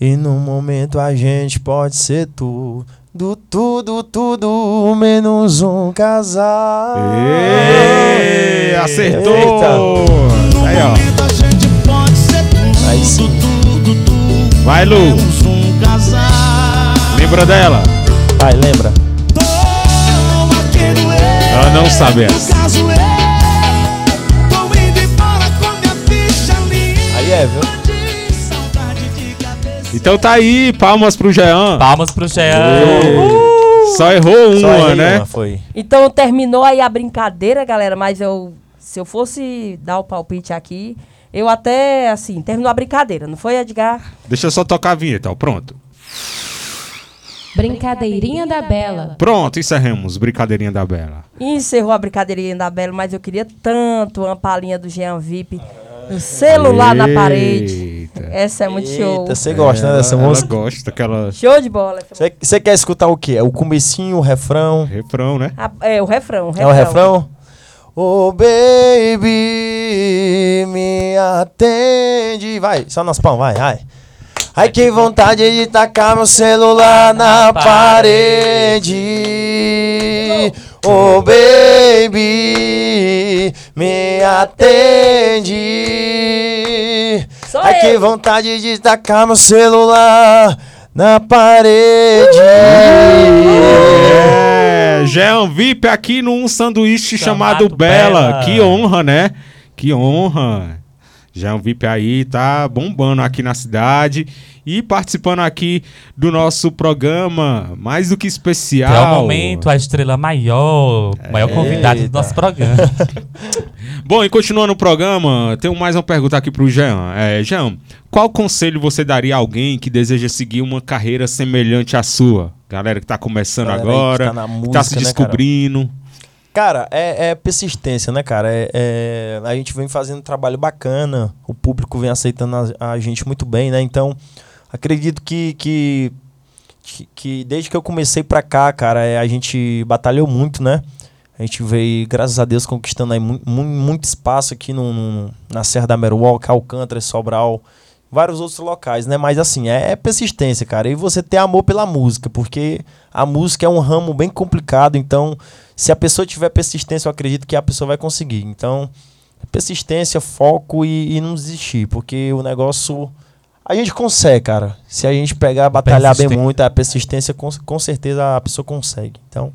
E no momento a gente pode ser tudo, tudo, tudo, menos um casal. Ê, acertou! Eita. Aí, ó. Momento a gente pode ser tudo, Aí sim. Vai, Lu. Menos um casal. Lembra dela? Vai, lembra? Ela não sabe essa. Limpa Aí é, viu? Então tá aí, palmas pro Jean. Palmas pro Jean. Só errou Só uma, errei né? uma, foi. Então terminou aí a brincadeira, galera, mas eu se eu fosse dar o palpite aqui, eu até assim, terminou a brincadeira, não foi, Edgar? Deixa eu só tocar a vinheta, ó. Pronto. Brincadeirinha da Bela. Pronto, encerramos. Brincadeirinha da Bela. Encerrou a brincadeirinha da Bela, mas eu queria tanto uma palhinha do Jean VIP. O celular na parede. Eita. Essa é muito show. Eita, você gosta, né, Ela- dessa ela música? gosta daquela Show de bola. Você- quer escutar o quê? É o comecinho, o refrão? refrão, né? Ah, É, o refrão. É o refrão? Oh, baby, me atende. Vai, só nas palmas, vai, vai. Ai, que vontade de tacar meu celular na parede. Oh, baby, me atende. Ai, que vontade de tacar meu celular na parede. É, Jean VIP aqui num sanduíche chamado, Chamado Bela. Bela. Que honra, né? Que honra. Jean VIP aí tá bombando aqui na cidade e participando aqui do nosso programa, mais do que especial. Até o momento, a estrela maior, o maior convidado do nosso programa. <laughs> Bom, e continuando o programa, tenho mais uma pergunta aqui pro Jean. É, Jean, qual conselho você daria a alguém que deseja seguir uma carreira semelhante à sua? Galera que tá começando Galera que agora, tá que música, tá se né, cara? descobrindo. Cara, é, é persistência, né, cara? É, é- a gente vem fazendo um trabalho bacana, o público vem aceitando a, a gente muito bem, né? Então, acredito que, que, que, desde que eu comecei pra cá, cara, é, a gente batalhou muito, né? A gente veio, graças a Deus, conquistando aí mu- mu- muito espaço aqui no, no- na Serra da Meruoca, Alcântara, Sobral, vários outros locais, né? Mas assim, é, é persistência, cara. E você ter amor pela música, porque a música é um ramo bem complicado, então se a pessoa tiver persistência, eu acredito que a pessoa vai conseguir. Então, persistência, foco e, e não desistir, porque o negócio a gente consegue, cara. Se a gente pegar, batalhar bem muito, a persistência com, com certeza a pessoa consegue. Então,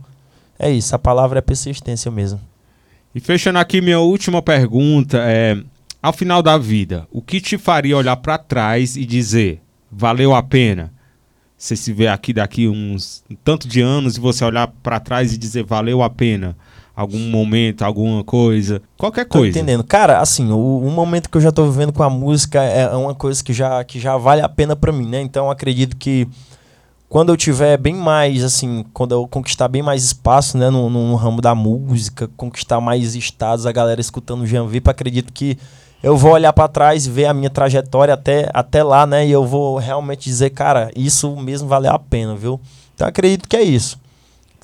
é isso, a palavra é persistência mesmo. E fechando aqui minha última pergunta é, ao final da vida, o que te faria olhar pra trás e dizer, valeu a pena? Você se vê aqui daqui uns um tanto de anos e você olhar pra trás e dizer, valeu a pena? Algum momento, alguma coisa, qualquer Tô coisa. entendendo. Cara, assim, o, o momento que eu já tô vivendo com a música é uma coisa que já, que já vale a pena pra mim, né? Então, acredito que quando eu tiver bem mais, assim, quando eu conquistar bem mais espaço, né, no, no ramo da música, conquistar mais estados, a galera escutando o Jean Vipa, acredito que eu vou olhar pra trás ver a minha trajetória até, até lá, né? E eu vou realmente dizer, cara, isso mesmo valeu a pena, viu? Então, acredito que é isso.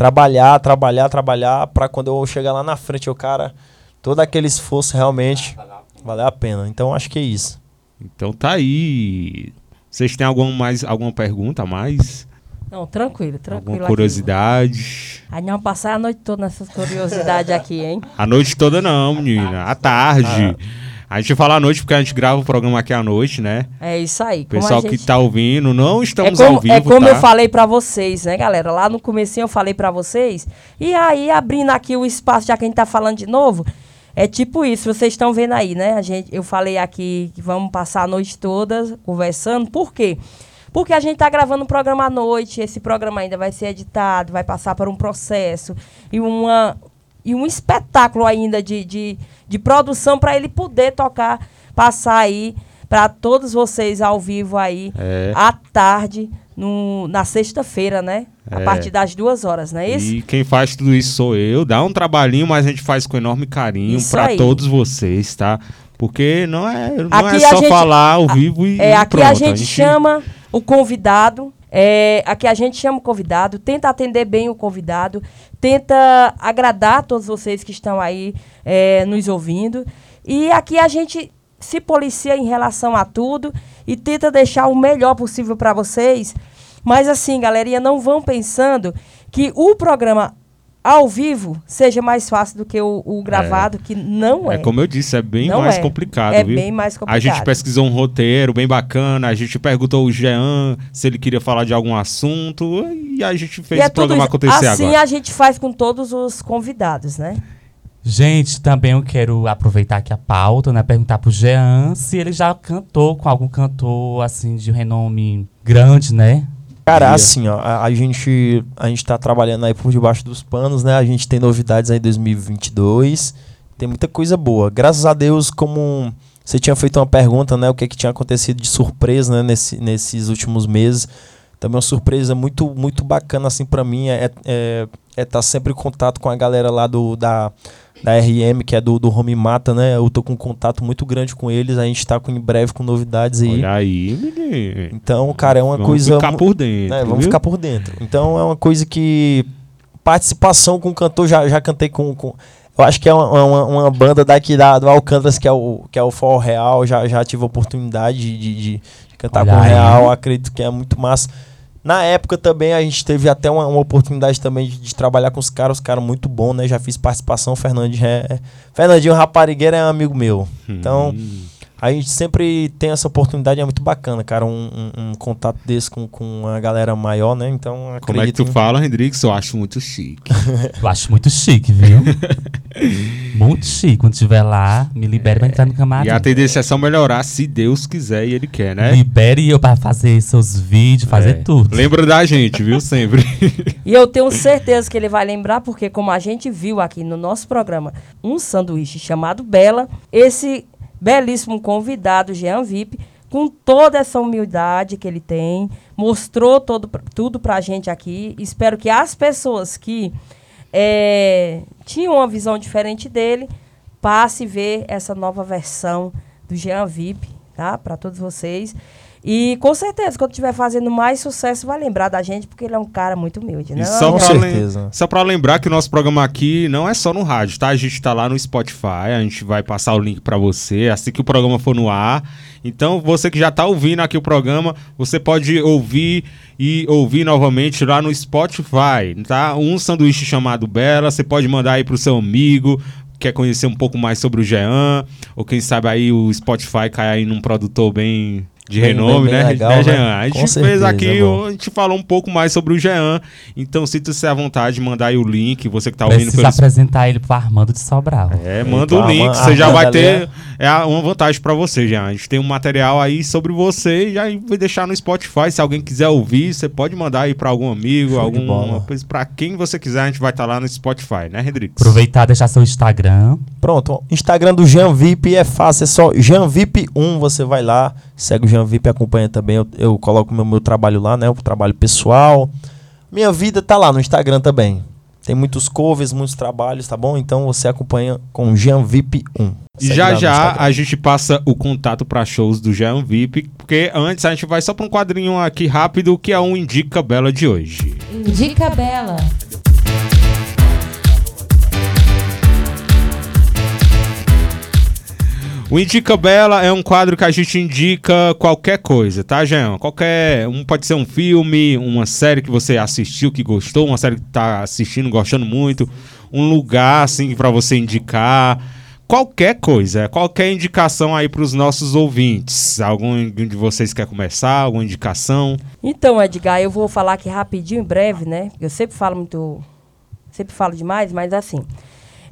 Trabalhar, trabalhar, trabalhar, pra quando eu chegar lá na frente, eu, cara, todo aquele esforço realmente valeu a pena. Então, acho que é isso. Então tá aí. Vocês têm alguma, mais, alguma pergunta a mais? Não, tranquilo, tranquilo. alguma aqui. curiosidade? Aí não passar a noite toda nessas curiosidades aqui, hein? A noite toda não, menina. À tarde. A gente fala à noite porque a gente grava o programa aqui à noite, né? É isso aí. Pessoal gente- que tá ouvindo, não É estamos como, ao vivo, é como tá? eu falei pra vocês, né, galera? Lá no comecinho eu falei pra vocês. E aí, abrindo aqui o espaço, já que a gente tá falando de novo, é tipo isso, vocês estão vendo aí, né? A gente, eu falei aqui que vamos passar a noite toda conversando. Por quê? Porque a gente tá gravando um programa à noite, esse programa ainda vai ser editado, vai passar por um processo e uma e um espetáculo ainda de, de, de produção para ele poder tocar, passar aí para todos vocês ao vivo aí É. à tarde, no, na sexta-feira, né? A É. partir das duas horas, não é isso? E quem faz tudo isso sou eu. Dá um trabalhinho, mas a gente faz com enorme carinho aí. todos vocês, tá? Porque não é, não Aqui é a só gente- falar ao vivo e, É, aqui pronto. a gente chama o convidado. É, aqui a gente chama o convidado, tenta atender bem o convidado, tenta agradar todos vocês que estão aí é, nos ouvindo. E aqui a gente se policia em relação a tudo e tenta deixar o melhor possível para vocês. Mas assim, galerinha, não vão pensando que o programa ao vivo seja mais fácil do que o, o gravado, que não é. É como eu disse, é bem Não mais é. complicado, É viu? bem mais A gente complicado. pesquisou um roteiro bem bacana, a gente perguntou ao Jean se ele queria falar de algum assunto e a gente fez E é o programa acontecer assim agora. a gente faz com todos os convidados, né? Gente, também eu quero aproveitar aqui a pauta, né? Perguntar pro Jean se ele já cantou com algum cantor, assim, de renome grande, né? Cara, assim, ó, a, a gente a gente tá trabalhando aí por debaixo dos panos, né? A gente tem novidades aí em 2022. Tem muita coisa boa. Graças a Deus, como você tinha feito uma pergunta, né, o que que tinha acontecido de surpresa, né, nesse, nesses últimos meses. também uma surpresa muito, muito bacana assim para mim é estar é, é tá sempre em contato com a galera lá do, da, da RM, que é do, do Home Mata, né? Eu tô com um contato muito grande com eles, a gente tá com, em breve com novidades aí. Olha aí, menino. Então, cara, é uma Vamos coisa. ficar mu- por dentro. é, vamos viu? ficar por dentro. Então é uma coisa que. Participação com cantor, já, já cantei com. com- eu acho que é uma, uma, uma banda daqui da, do Alcântaras, que é o, que é o Forró Real. Já, já tive a oportunidade de, de, de cantar Olha com o. Real. Acredito que é muito massa. Na época também a gente teve até uma, uma oportunidade também de, de trabalhar com os caras, os caras muito bons, né? Já fiz participação, Fernandinho é, Fernandinho Raparigueira é um amigo meu. Então, Hum. A gente sempre tem essa oportunidade, é muito bacana, cara, um, um- um contato desse com, com a galera maior, né? Então, acredito... Como é que tu fala, Hendrix? Eu acho muito chique. <laughs> Eu acho muito chique, viu? muito chique. Quando estiver lá, me libere pra entrar no camarim. E a tendência é só melhorar se Deus quiser e Ele quer, né? Libere eu pra fazer seus vídeos, fazer É. tudo. Lembra da gente, viu? <laughs> Sempre. E eu tenho certeza que ele vai lembrar, porque como a gente viu aqui no nosso programa, um sanduíche chamado Bela, esse belíssimo convidado, Jean VIP, com toda essa humildade que ele tem, mostrou todo, tudo pra gente aqui. Espero que as pessoas que eh, tinham uma visão diferente dele, passe a ver essa nova versão do Jean VIP, tá? Para todos vocês. E com certeza, quando estiver fazendo mais sucesso, vai lembrar da gente, porque ele é um cara muito humilde, né? Só só pra lembrar que o nosso programa aqui não é só no rádio, tá? A gente tá lá no Spotify, a gente vai passar o link pra você assim que o programa for no ar. Então, você que já tá ouvindo aqui o programa, você pode ouvir e ouvir novamente lá no Spotify, tá? Um sanduíche chamado Bela, você pode mandar aí pro seu amigo, quer conhecer um pouco mais sobre o Jean, ou quem sabe aí o Spotify cai aí num produtor bem de Bem- renome, bem- bem né? legal, né, né? Jean? A Com gente fez certeza, aqui, é a gente falou um pouco mais sobre o Jean. Então, sinta-se à vontade de mandar aí o link. Você que tá ouvindo Precisa pelo. apresentar ele pro Armando de Sobral. É, manda Então, o link. a- Você já a vai ter é a- uma vantagem pra você, Jean. A gente tem um material aí sobre você e já vai deixar no Spotify. Se alguém quiser ouvir, você pode mandar aí pra algum amigo, Show alguma coisa. Pra quem você quiser, a gente vai estar lá no Spotify, né, Redrix? Aproveitar e deixar seu Instagram. Pronto, Instagram do Jean VIP é fácil, é só JeanVip1, você vai lá, segue o Jean VIP, acompanha também, eu, eu coloco meu, meu trabalho lá, né, o trabalho pessoal. Minha vida tá lá no Instagram também. Tem muitos covers, muitos trabalhos, tá bom? Então você acompanha com JeanVip1. E Segue já já a gente passa o contato pra shows do Jean VIP, porque antes a gente vai só pra um quadrinho aqui rápido, que é um Indica Bela de hoje. Dica Bela. O Indica Bela é um quadro que a gente indica qualquer coisa, tá, Jean? Qualquer. Um, pode ser um filme, uma série que você assistiu, que gostou, uma série que tá assistindo, gostando muito, um lugar, assim, pra você indicar. Qualquer coisa, qualquer indicação aí pros nossos ouvintes. Algum de vocês quer começar? Alguma indicação? Então, Edgar, eu vou falar aqui rapidinho, em breve, né? Eu sempre falo muito. Sempre falo demais, mas assim.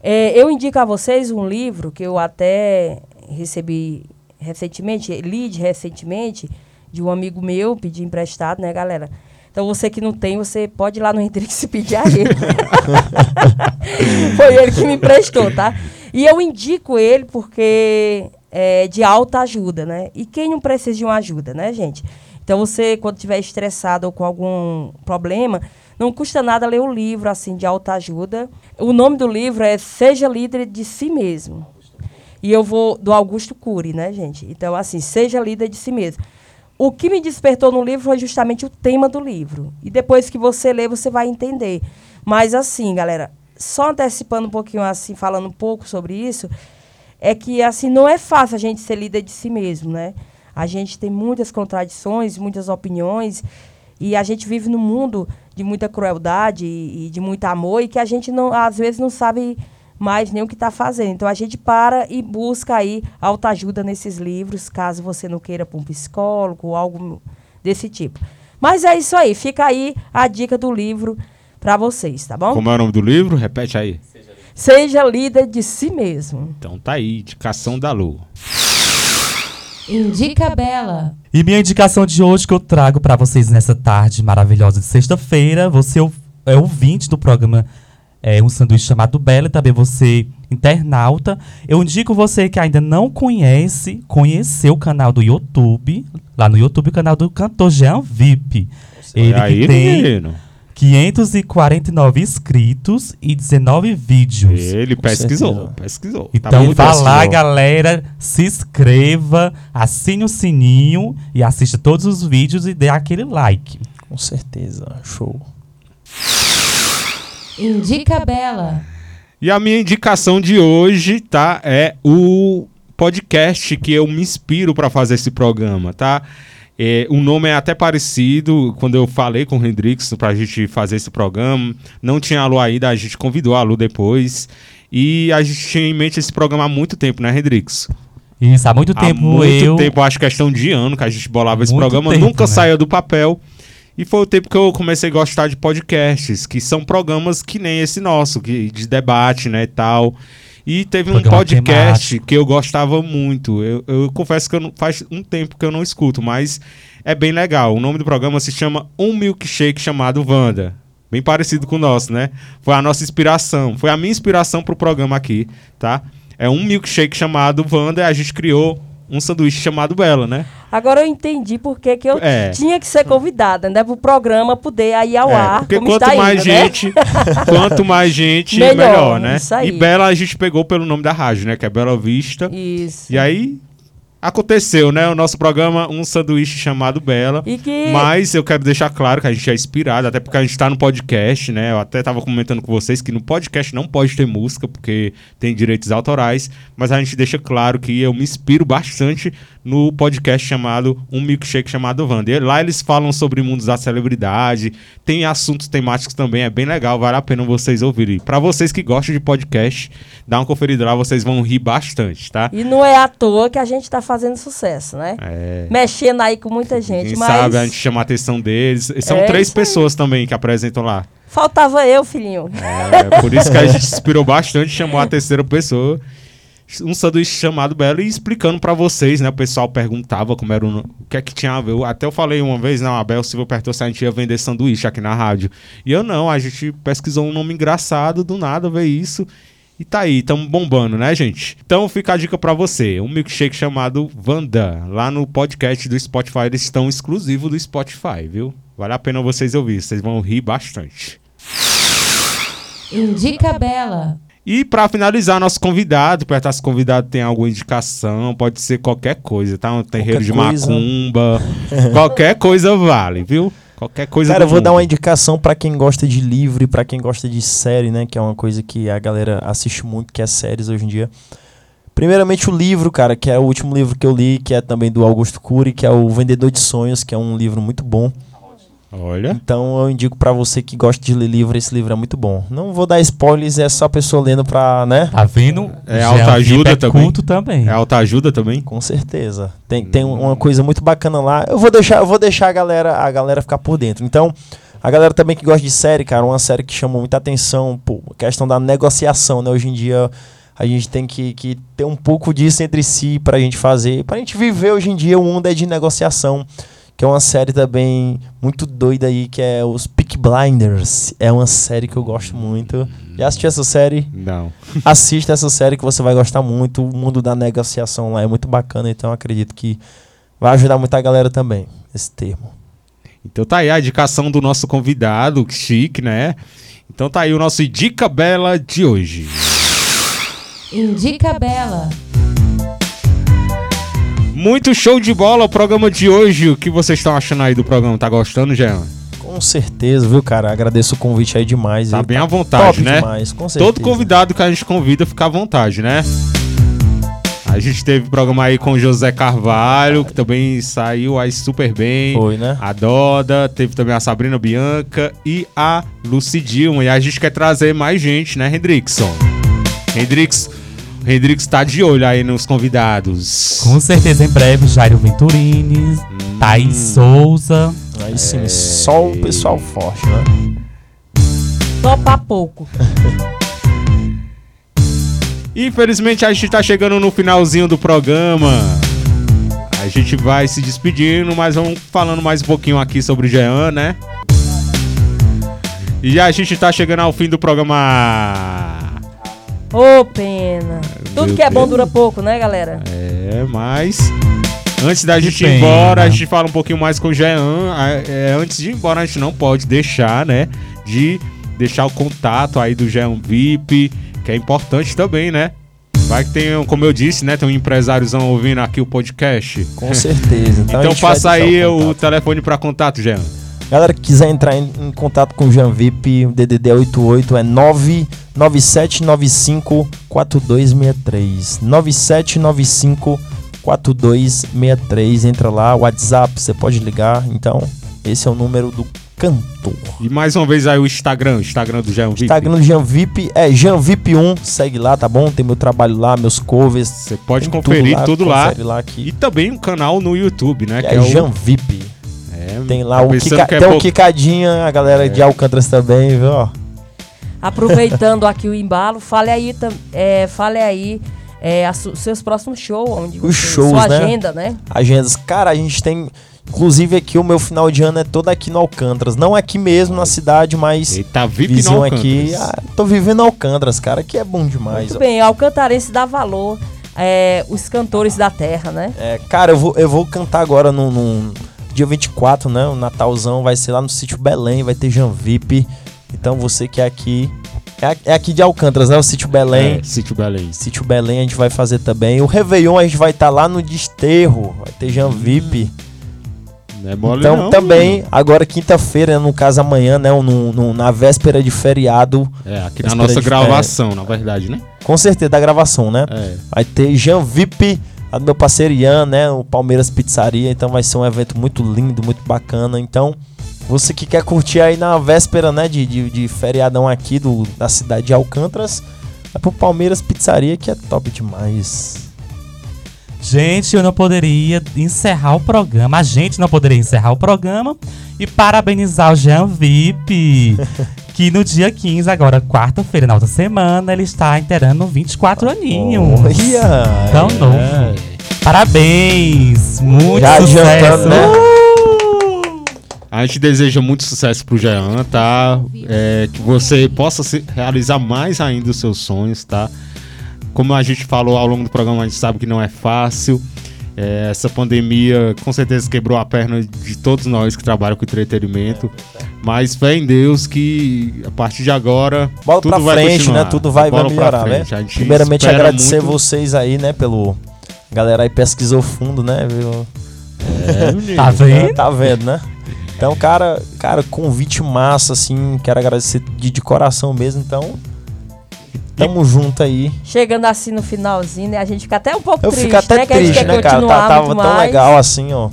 é, eu indico a vocês um livro que eu até recebi recentemente, li de recentemente, de um amigo meu, pedi emprestado, né, galera? Então, você que não tem, você pode ir lá no Hendrix e pedir a ele. <laughs> Foi ele que me emprestou, tá? E eu indico ele porque é de alta ajuda, né? E quem não precisa de uma ajuda, né, gente? Então, você, quando estiver estressado ou com algum problema, não custa nada ler o livro, assim, de alta ajuda. O nome do livro é Seja Líder de Si Mesmo. E eu vou do Augusto Cury, né, gente? Então, assim, seja líder de si mesmo. O que me despertou no livro foi justamente o tema do livro. E depois que você lê, você vai entender. Mas, assim, galera, só antecipando um pouquinho, assim, falando um pouco sobre isso, é que, assim, não é fácil a gente ser líder de si mesmo, né? A gente tem muitas contradições, muitas opiniões, e a gente vive num mundo de muita crueldade e, e de muito amor, e que a gente, não, às vezes, não sabe mais nem o que está fazendo. Então a gente para e busca aí autoajuda nesses livros, caso você não queira para um psicólogo ou algo desse tipo. Mas é isso aí, fica aí a dica do livro para vocês, tá bom? Como é o nome do livro? Repete aí. Seja líder de si mesmo. Então tá aí, indicação da Lu. Indica Bela. E minha indicação de hoje que eu trago pra vocês nessa tarde maravilhosa de sexta-feira, você é o- é ouvinte do programa é, Um Sanduíche Chamado Bela também você internauta. Eu indico você que ainda não conhece, conhecer o canal do YouTube. Lá no YouTube, o canal do cantor Jean VIP. Ele Olha aí, que tem menino. 549 inscritos e 19 vídeos. Ele pesquisou, pesquisou. Tá Então muito vá lá, galera, se inscreva, assine o sininho e assista todos os vídeos e dê aquele like. Com certeza. Show. Indica Bela. E a minha indicação de hoje, tá, é o podcast que eu me inspiro para fazer esse programa, tá? É, o nome é até parecido. Quando eu falei com o Hendrix pra gente fazer esse programa, não tinha a Lu ainda, a gente convidou a Lu depois. E a gente tinha em mente esse programa há muito tempo, né, Hendrix? Isso, há muito há tempo muito eu. tempo, acho questão de ano que a gente bolava esse Muito programa, tempo, nunca né? saía do papel. E foi o tempo que eu comecei a gostar de podcasts, que são programas que nem esse nosso, que, de debate, né, e tal. E teve um Programa podcast temático. que eu gostava muito. Eu, eu confesso que eu não- faz um tempo que eu não escuto, mas é bem legal. O nome do programa se chama Um Milkshake chamado Wanda. Bem parecido com o nosso, né? Foi a nossa inspiração. Foi a minha inspiração pro programa aqui, tá? É um milkshake chamado Wanda e a gente criou um sanduíche chamado Bela, né? Agora eu entendi por que eu É. tinha que ser convidada, né? Pro programa poder ir ao É, ar. porque quanto mais indo, né? gente, <laughs> quanto mais gente, Melhor, melhor, né? isso aí. E Bela a gente pegou pelo nome da rádio, né? Que é Bela Vista. Isso. E aí aconteceu, né? O nosso programa, um sanduíche chamado Bela. E que. Mas eu quero deixar claro que a gente é inspirado, até porque a gente tá no podcast, né? Eu até tava comentando com vocês que no podcast não pode ter música, porque tem direitos autorais, mas a gente deixa claro que eu me inspiro bastante no podcast chamado Um Milkshake chamado Wanda. E lá eles falam sobre mundos da celebridade, tem assuntos temáticos também, é bem legal, vale a pena vocês ouvirem. Pra vocês que gostam de podcast, dá uma conferida lá, vocês vão rir bastante, tá? E não é à toa que a gente tá fazendo sucesso, né? É. Mexendo aí com muita gente. Quem mas sabe a gente chama a atenção deles. São É três aí. pessoas também que apresentam lá. faltava eu, filhinho. É, por isso que a gente <laughs> inspirou bastante, chamou a terceira pessoa. Um sanduíche chamado Belo e explicando pra vocês, né? O pessoal perguntava como era o, o que é que tinha a ver. Até eu falei uma vez, não, a Bel Silva perguntou se a gente ia vender sanduíche aqui na rádio. E eu não, a gente pesquisou um nome engraçado, do nada veio isso. E tá aí, tamo bombando, né, gente? Então fica a dica pra você, um milkshake chamado Vanda, lá no podcast do Spotify, eles estão exclusivo do Spotify, viu? Vale a pena vocês ouvirem, vocês vão rir bastante. Indica Bela. E pra finalizar, nosso convidado, perto se convidado tem alguma indicação, pode ser qualquer coisa, tá? Um terreiro de coisa. macumba, <laughs> qualquer coisa vale, viu? Qualquer coisa Cara, eu vou dar mundo. uma indicação pra quem gosta de livro e pra quem gosta de série, né? Que é uma coisa que a galera assiste muito, que é séries hoje em dia. Primeiramente o livro, cara, que é o último livro que eu li, que é também do Augusto Cury, que é o Vendedor de Sonhos, que é um livro muito bom. Olha, Então eu indico pra você que gosta de ler livro, esse livro é muito bom. Não vou dar spoilers, é só a pessoa lendo pra, né? Tá vendo? É autoajuda é também? culto também. é alta ajuda também? Com certeza. Tem, tem uma coisa muito bacana lá. Eu vou deixar, eu vou deixar a galera, a galera ficar por dentro. Então, a galera também que gosta de série, cara, uma série que chama muita atenção, pô, a questão da negociação, né? Hoje em dia a gente tem que, que ter um pouco disso entre si pra gente fazer, pra gente viver hoje em dia o mundo é de negociação, que é uma série também muito doida aí, que é os Peak Blinders. É uma série que eu gosto muito. Já assistiu essa série? Não. assista essa série que você vai gostar muito. O mundo da negociação lá é muito bacana, então eu acredito que vai ajudar muita galera também, esse termo. Então tá aí a indicação do nosso convidado, que chique, né? Então tá aí o nosso Dica Bela de hoje. Indica Bela. Muito show de bola o programa de hoje. O que vocês estão achando aí do programa? Tá gostando, Jean? Com certeza, viu, cara? Agradeço o convite aí demais. Tá viu? bem à vontade, né? demais, com certeza. Todo convidado que a gente convida fica à vontade, né? A gente teve programa aí com o José Carvalho, que também saiu aí super bem. Foi, né? A Doda, teve também a Sabrina Bianca e a Lucy Dilma. E a gente quer trazer mais gente, né, Hendrickson? Hendrix, Hendrix tá de olho aí nos convidados. Com certeza, em breve, Jairo Venturini, Thaís Souza. Aí sim, só o pessoal forte, né? Só pra pouco. <laughs> Infelizmente a gente tá chegando no finalzinho do programa. A gente vai se despedindo, mas vamos falando mais um pouquinho aqui sobre o Jean, né? E a gente tá chegando ao fim do programa. Ô, pena. Tudo meu que é bom Deus. dura pouco, né, galera? É, mas. Antes da gente ir embora, a gente fala um pouquinho mais com o Jean. Ah, é, antes de ir embora, a gente não pode deixar, né? De deixar o contato aí do Jean VIP, que é importante também, né? Vai que tem, como eu disse, né? Tem um empresáriozão ouvindo aqui o podcast. Com certeza. Então, Então passa aí o o, telefone para contato, Jean. Galera que quiser entrar em, em contato com o Jean VIP, o DDD 88 é 99795 4263. 9795 4263. Entra lá, WhatsApp, você pode ligar. Então, esse é o número do cantor. E mais uma vez aí o Instagram, o Instagram do Jean VIP. Instagram do Jean VIP é JeanVip1, segue lá, tá bom? Tem meu trabalho lá, meus covers. Você pode conferir tudo lá. confere lá E aqui. também um canal no YouTube, né? Que que é, é o VIP. É, Tem lá tá o Kika, que é tem o Kikadinha, a galera de Alcântaras também, viu? ó? Aproveitando aqui o embalo, fale aí, é, fale aí é, seus próximos shows, onde Os você, shows, sua né? agenda, né? agendas. Cara, a gente tem. Inclusive aqui o meu final de ano é todo aqui no Alcântara. Não aqui mesmo na cidade, mas tá VIP vizinho aqui. Ah, tô vivendo Alcântaras, cara, que é bom demais. Muito ó. bem, Alcantarense dá valor é, os cantores da terra, né? É, cara, eu vou, eu vou cantar agora no, no dia 24, né? O Natalzão vai ser lá no sítio Belém, vai ter Jean VIP. Então você que é aqui. É, é aqui de Alcântaras, né? O sítio Belém. É, Sítio Belém. Sítio Belém a gente vai fazer também. O Réveillon a gente vai estar lá no Desterro. Vai ter Jean VIP. Não é mole Então não, também, agora quinta-feira, no caso amanhã, né? no- no- na véspera de feriado. É, aqui na nossa de- gravação, na verdade, né? Com certeza, da gravação, né? É. Vai ter Jean Lá do meu parceiro Ian, né? O Palmeiras Pizzaria. Então vai ser um evento muito lindo, muito bacana. Então, você que quer curtir aí na véspera, né? De, de, de feriadão aqui do, da cidade de Alcântaras, vai pro Palmeiras Pizzaria, que é top demais. Gente, eu não poderia encerrar o programa. A gente não poderia encerrar o programa e parabenizar o Jean VIP. <laughs> que no dia 15, agora quarta-feira, na outra semana, ele está inteirando 24 aninhos. Olha! Tão novo. Parabéns! Muito Já sucesso! adiantando, né? Uh! A gente deseja muito sucesso pro Jean, tá? É, que você possa se- realizar mais ainda os seus sonhos, tá? Como a gente falou ao longo do programa, a gente sabe que não é fácil. É, essa pandemia com certeza quebrou a perna de todos nós que trabalham com entretenimento. Mas fé em Deus que a partir de agora Bola tudo pra vai frente, continuar. né? Tudo vai, vai melhorar, né? Primeiramente, agradecer muito- vocês aí, né? Pelo. Galera aí pesquisou fundo, né? Viu? É. <laughs> Tá vendo? Tá vendo, né? Então, cara, cara, convite massa, assim. Quero agradecer de, de coração mesmo. Então, tamo junto aí. Chegando assim no finalzinho, né? A gente fica até um pouco Eu triste, fico até né? Que a gente triste, quer né, cara? continuar Tá, tava tão mais, legal assim, ó.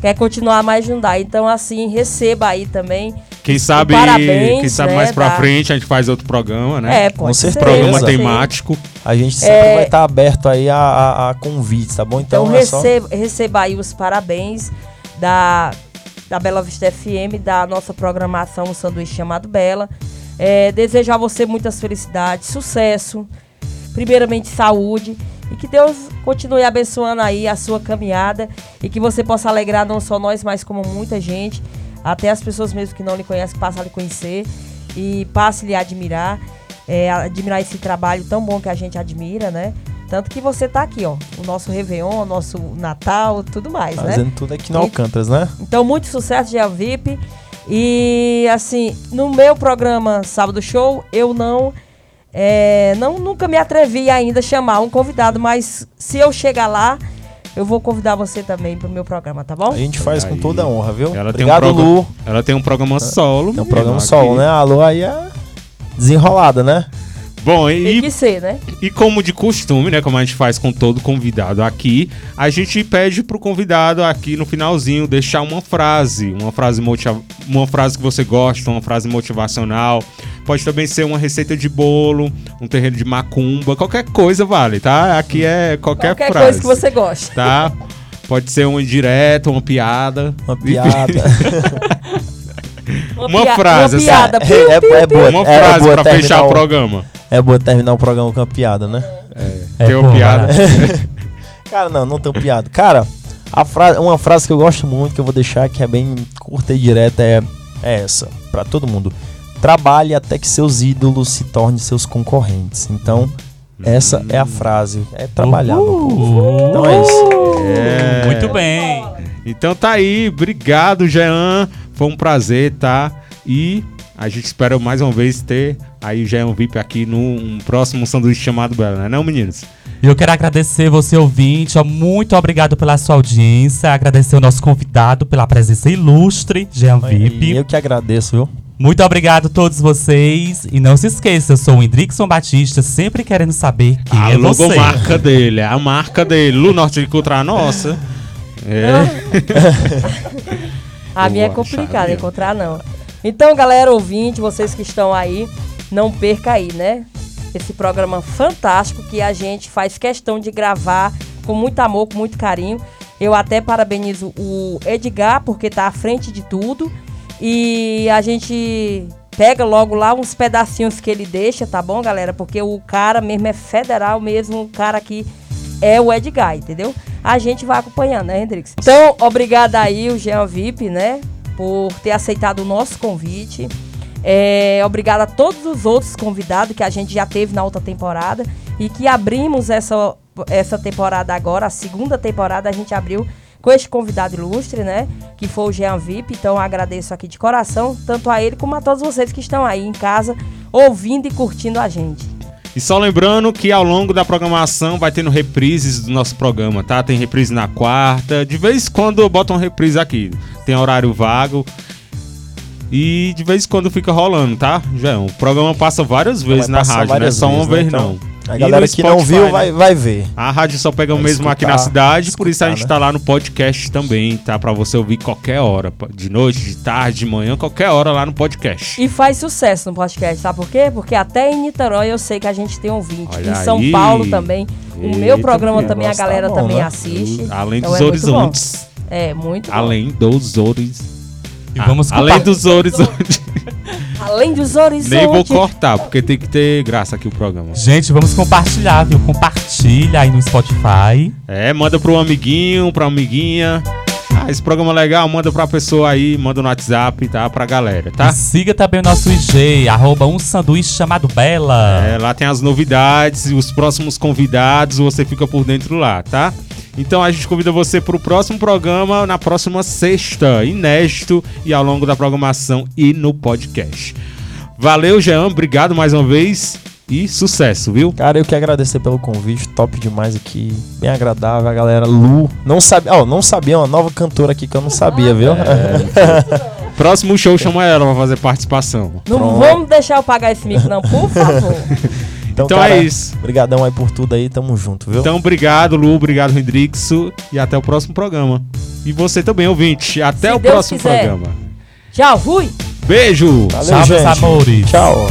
Quer continuar mais juntar. Então, assim, receba aí também. Quem sabe, parabéns, quem sabe né, mais pra da- frente a gente faz outro programa, né? É, pode ser. certeza. programa temático. A gente sempre É. vai estar aberto aí a, a, a convites, tá bom? Então, Então, é só. receba, receba aí os parabéns da, da Bela Vista FM, da nossa programação, o sanduíche chamado Bela. É, desejo a você muitas felicidades, sucesso, primeiramente saúde e que Deus continue abençoando aí a sua caminhada e que você possa alegrar não só nós, mas como muita gente, até as pessoas mesmo que não lhe conhecem, passem a lhe conhecer e passe a lhe admirar, é, admirar esse trabalho tão bom que a gente admira, né? Tanto que você tá aqui, ó, o nosso Réveillon, o nosso Natal, tudo mais, né? Fazendo tudo aqui no Alcântaras, né? Então, muito sucesso, Gea VIP. E, assim, no meu programa Sábado Show, eu não, é, não nunca me atrevi ainda a chamar um convidado, mas se eu chegar lá, eu vou convidar você também pro meu programa, tá bom? A gente faz com Aí. toda a honra, viu? Ela Obrigado, tem um programa, Lu. Ela tem um programa solo. Tem um programa aqui. solo, né? A Lu aí é desenrolada, né? Bom, Tem e, que ser, né? e como de costume, né? Como a gente faz com todo convidado aqui, a gente pede pro convidado aqui no finalzinho deixar uma frase, uma frase motiva uma frase que você gosta, uma frase motivacional. Pode também ser uma receita de bolo, um terreiro de macumba, qualquer coisa vale, tá? Aqui é qualquer, Qualquer frase. coisa que você goste. Tá? Pode ser uma indireta, uma piada. Uma piada. <laughs> Uma pia- frase, Uma piada. É, é, é boa, Uma é frase boa pra terminar fechar o- programa. É boa terminar o programa com uma piada, né? É Tem uma piada. <laughs> Cara, não, não tenho piada. Cara, a fra uma frase que eu gosto muito, que eu vou deixar, que é bem curta e direta, é, é essa, pra todo mundo. Trabalhe até que seus ídolos se tornem seus concorrentes. Então, Essa é a frase. É trabalhar. meu povo. Uhul. Então é isso. É. Muito bem. Então tá aí, obrigado, Jean. Foi um prazer, tá? E a gente espera mais uma vez ter aí o Jean VIP aqui num próximo sanduíche chamado Bela, né, não, meninos? E eu quero agradecer você, ouvinte. Muito obrigado pela sua audiência. Agradecer o nosso convidado pela presença ilustre, Jean VIP. eu que agradeço, viu? Muito obrigado a todos vocês. E não se esqueça, eu sou o Indrickson Batista, sempre querendo saber quem a é você. logomarca dele, a marca dele. Lu Norte de Cultura nossa. <laughs> É. <laughs> A minha é complicada encontrar, não. Então, galera ouvinte, vocês que estão aí, não perca aí, né? Esse programa fantástico que a gente faz questão de gravar com muito amor, com muito carinho. Eu até parabenizo o Edgar, porque tá à frente de tudo. E a gente pega logo lá uns pedacinhos que ele deixa, tá bom, galera? Porque o cara mesmo é federal mesmo, o cara que é o Edgar, entendeu? A gente vai acompanhando, né, Hendrix? Então, obrigada aí, o Jean VIP, né? Por ter aceitado o nosso convite. É, obrigada a todos os outros convidados que a gente já teve na outra temporada e que abrimos essa, essa temporada agora, a segunda temporada a gente abriu com este convidado ilustre, né? Que foi o Jean VIP. Então, agradeço aqui de coração, tanto a ele como a todos vocês que estão aí em casa ouvindo e curtindo a gente. E só lembrando que ao longo da programação vai tendo reprises do nosso programa, tá? Tem reprise na quarta, de vez em quando uma reprise aqui. Tem horário vago. E de vez em quando fica rolando, tá? Já o programa passa várias vezes na rádio, não é só uma vezes, né? vez Então, não. A E galera que não viu né? vai, vai ver. A rádio só pega Vai mesmo aqui na escutar, cidade, por isso a escutar, gente né? tá lá no podcast também, tá? Pra você ouvir qualquer hora, de noite, de tarde, de manhã, qualquer hora lá no podcast. E faz sucesso no podcast, sabe por quê? Porque até em Niterói eu sei que a gente tem ouvinte. Olha em São aí. Paulo também. O Eita, meu programa também a negócio tá galera bom, também né? assiste. Além Então dos é muito bom. horizontes. É, muito bom. Além dos horizontes. E vamos além compa- dos horizontes. <laughs> Além dos horizontes. Nem vou cortar, porque tem que ter graça aqui o programa. Gente, vamos compartilhar, viu? Compartilha aí no Spotify. É, manda pro amiguinho, pra amiguinha. Ah, esse programa é legal, manda pra pessoa aí, manda no WhatsApp, tá? Pra galera, tá? E siga também o nosso IG, arroba um sanduíche chamado Bela. É, lá tem as novidades e os próximos convidados, você fica por dentro lá, tá? Então a gente convida você pro próximo programa na próxima sexta, inédito e ao longo da programação e no podcast. Valeu, Jean, obrigado mais uma vez e sucesso, viu? Cara, eu que agradecer pelo convite, top demais aqui, bem agradável, a galera Lu, não sabia, ó, não sabia, uma nova cantora aqui que eu não sabia, viu? <laughs> Próximo show chama ela pra fazer participação. Não Pronto. vamos deixar eu pagar esse mico, não, por favor. <laughs> Então é isso. Obrigadão aí por tudo aí, tamo junto, viu? Então, obrigado, Lu, obrigado, Hendrixo, e até o próximo programa. E você também, ouvinte. Até Se o Deus próximo quiser. programa. Tchau, fui! Beijo! Valeu, Tchau, meus gente. amores. Tchau.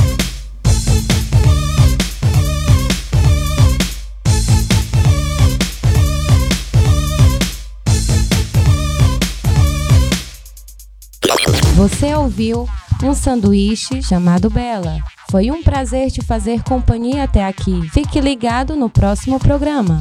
Você ouviu um sanduíche chamado Bela. Foi um prazer te fazer companhia até aqui. Fique ligado no próximo programa.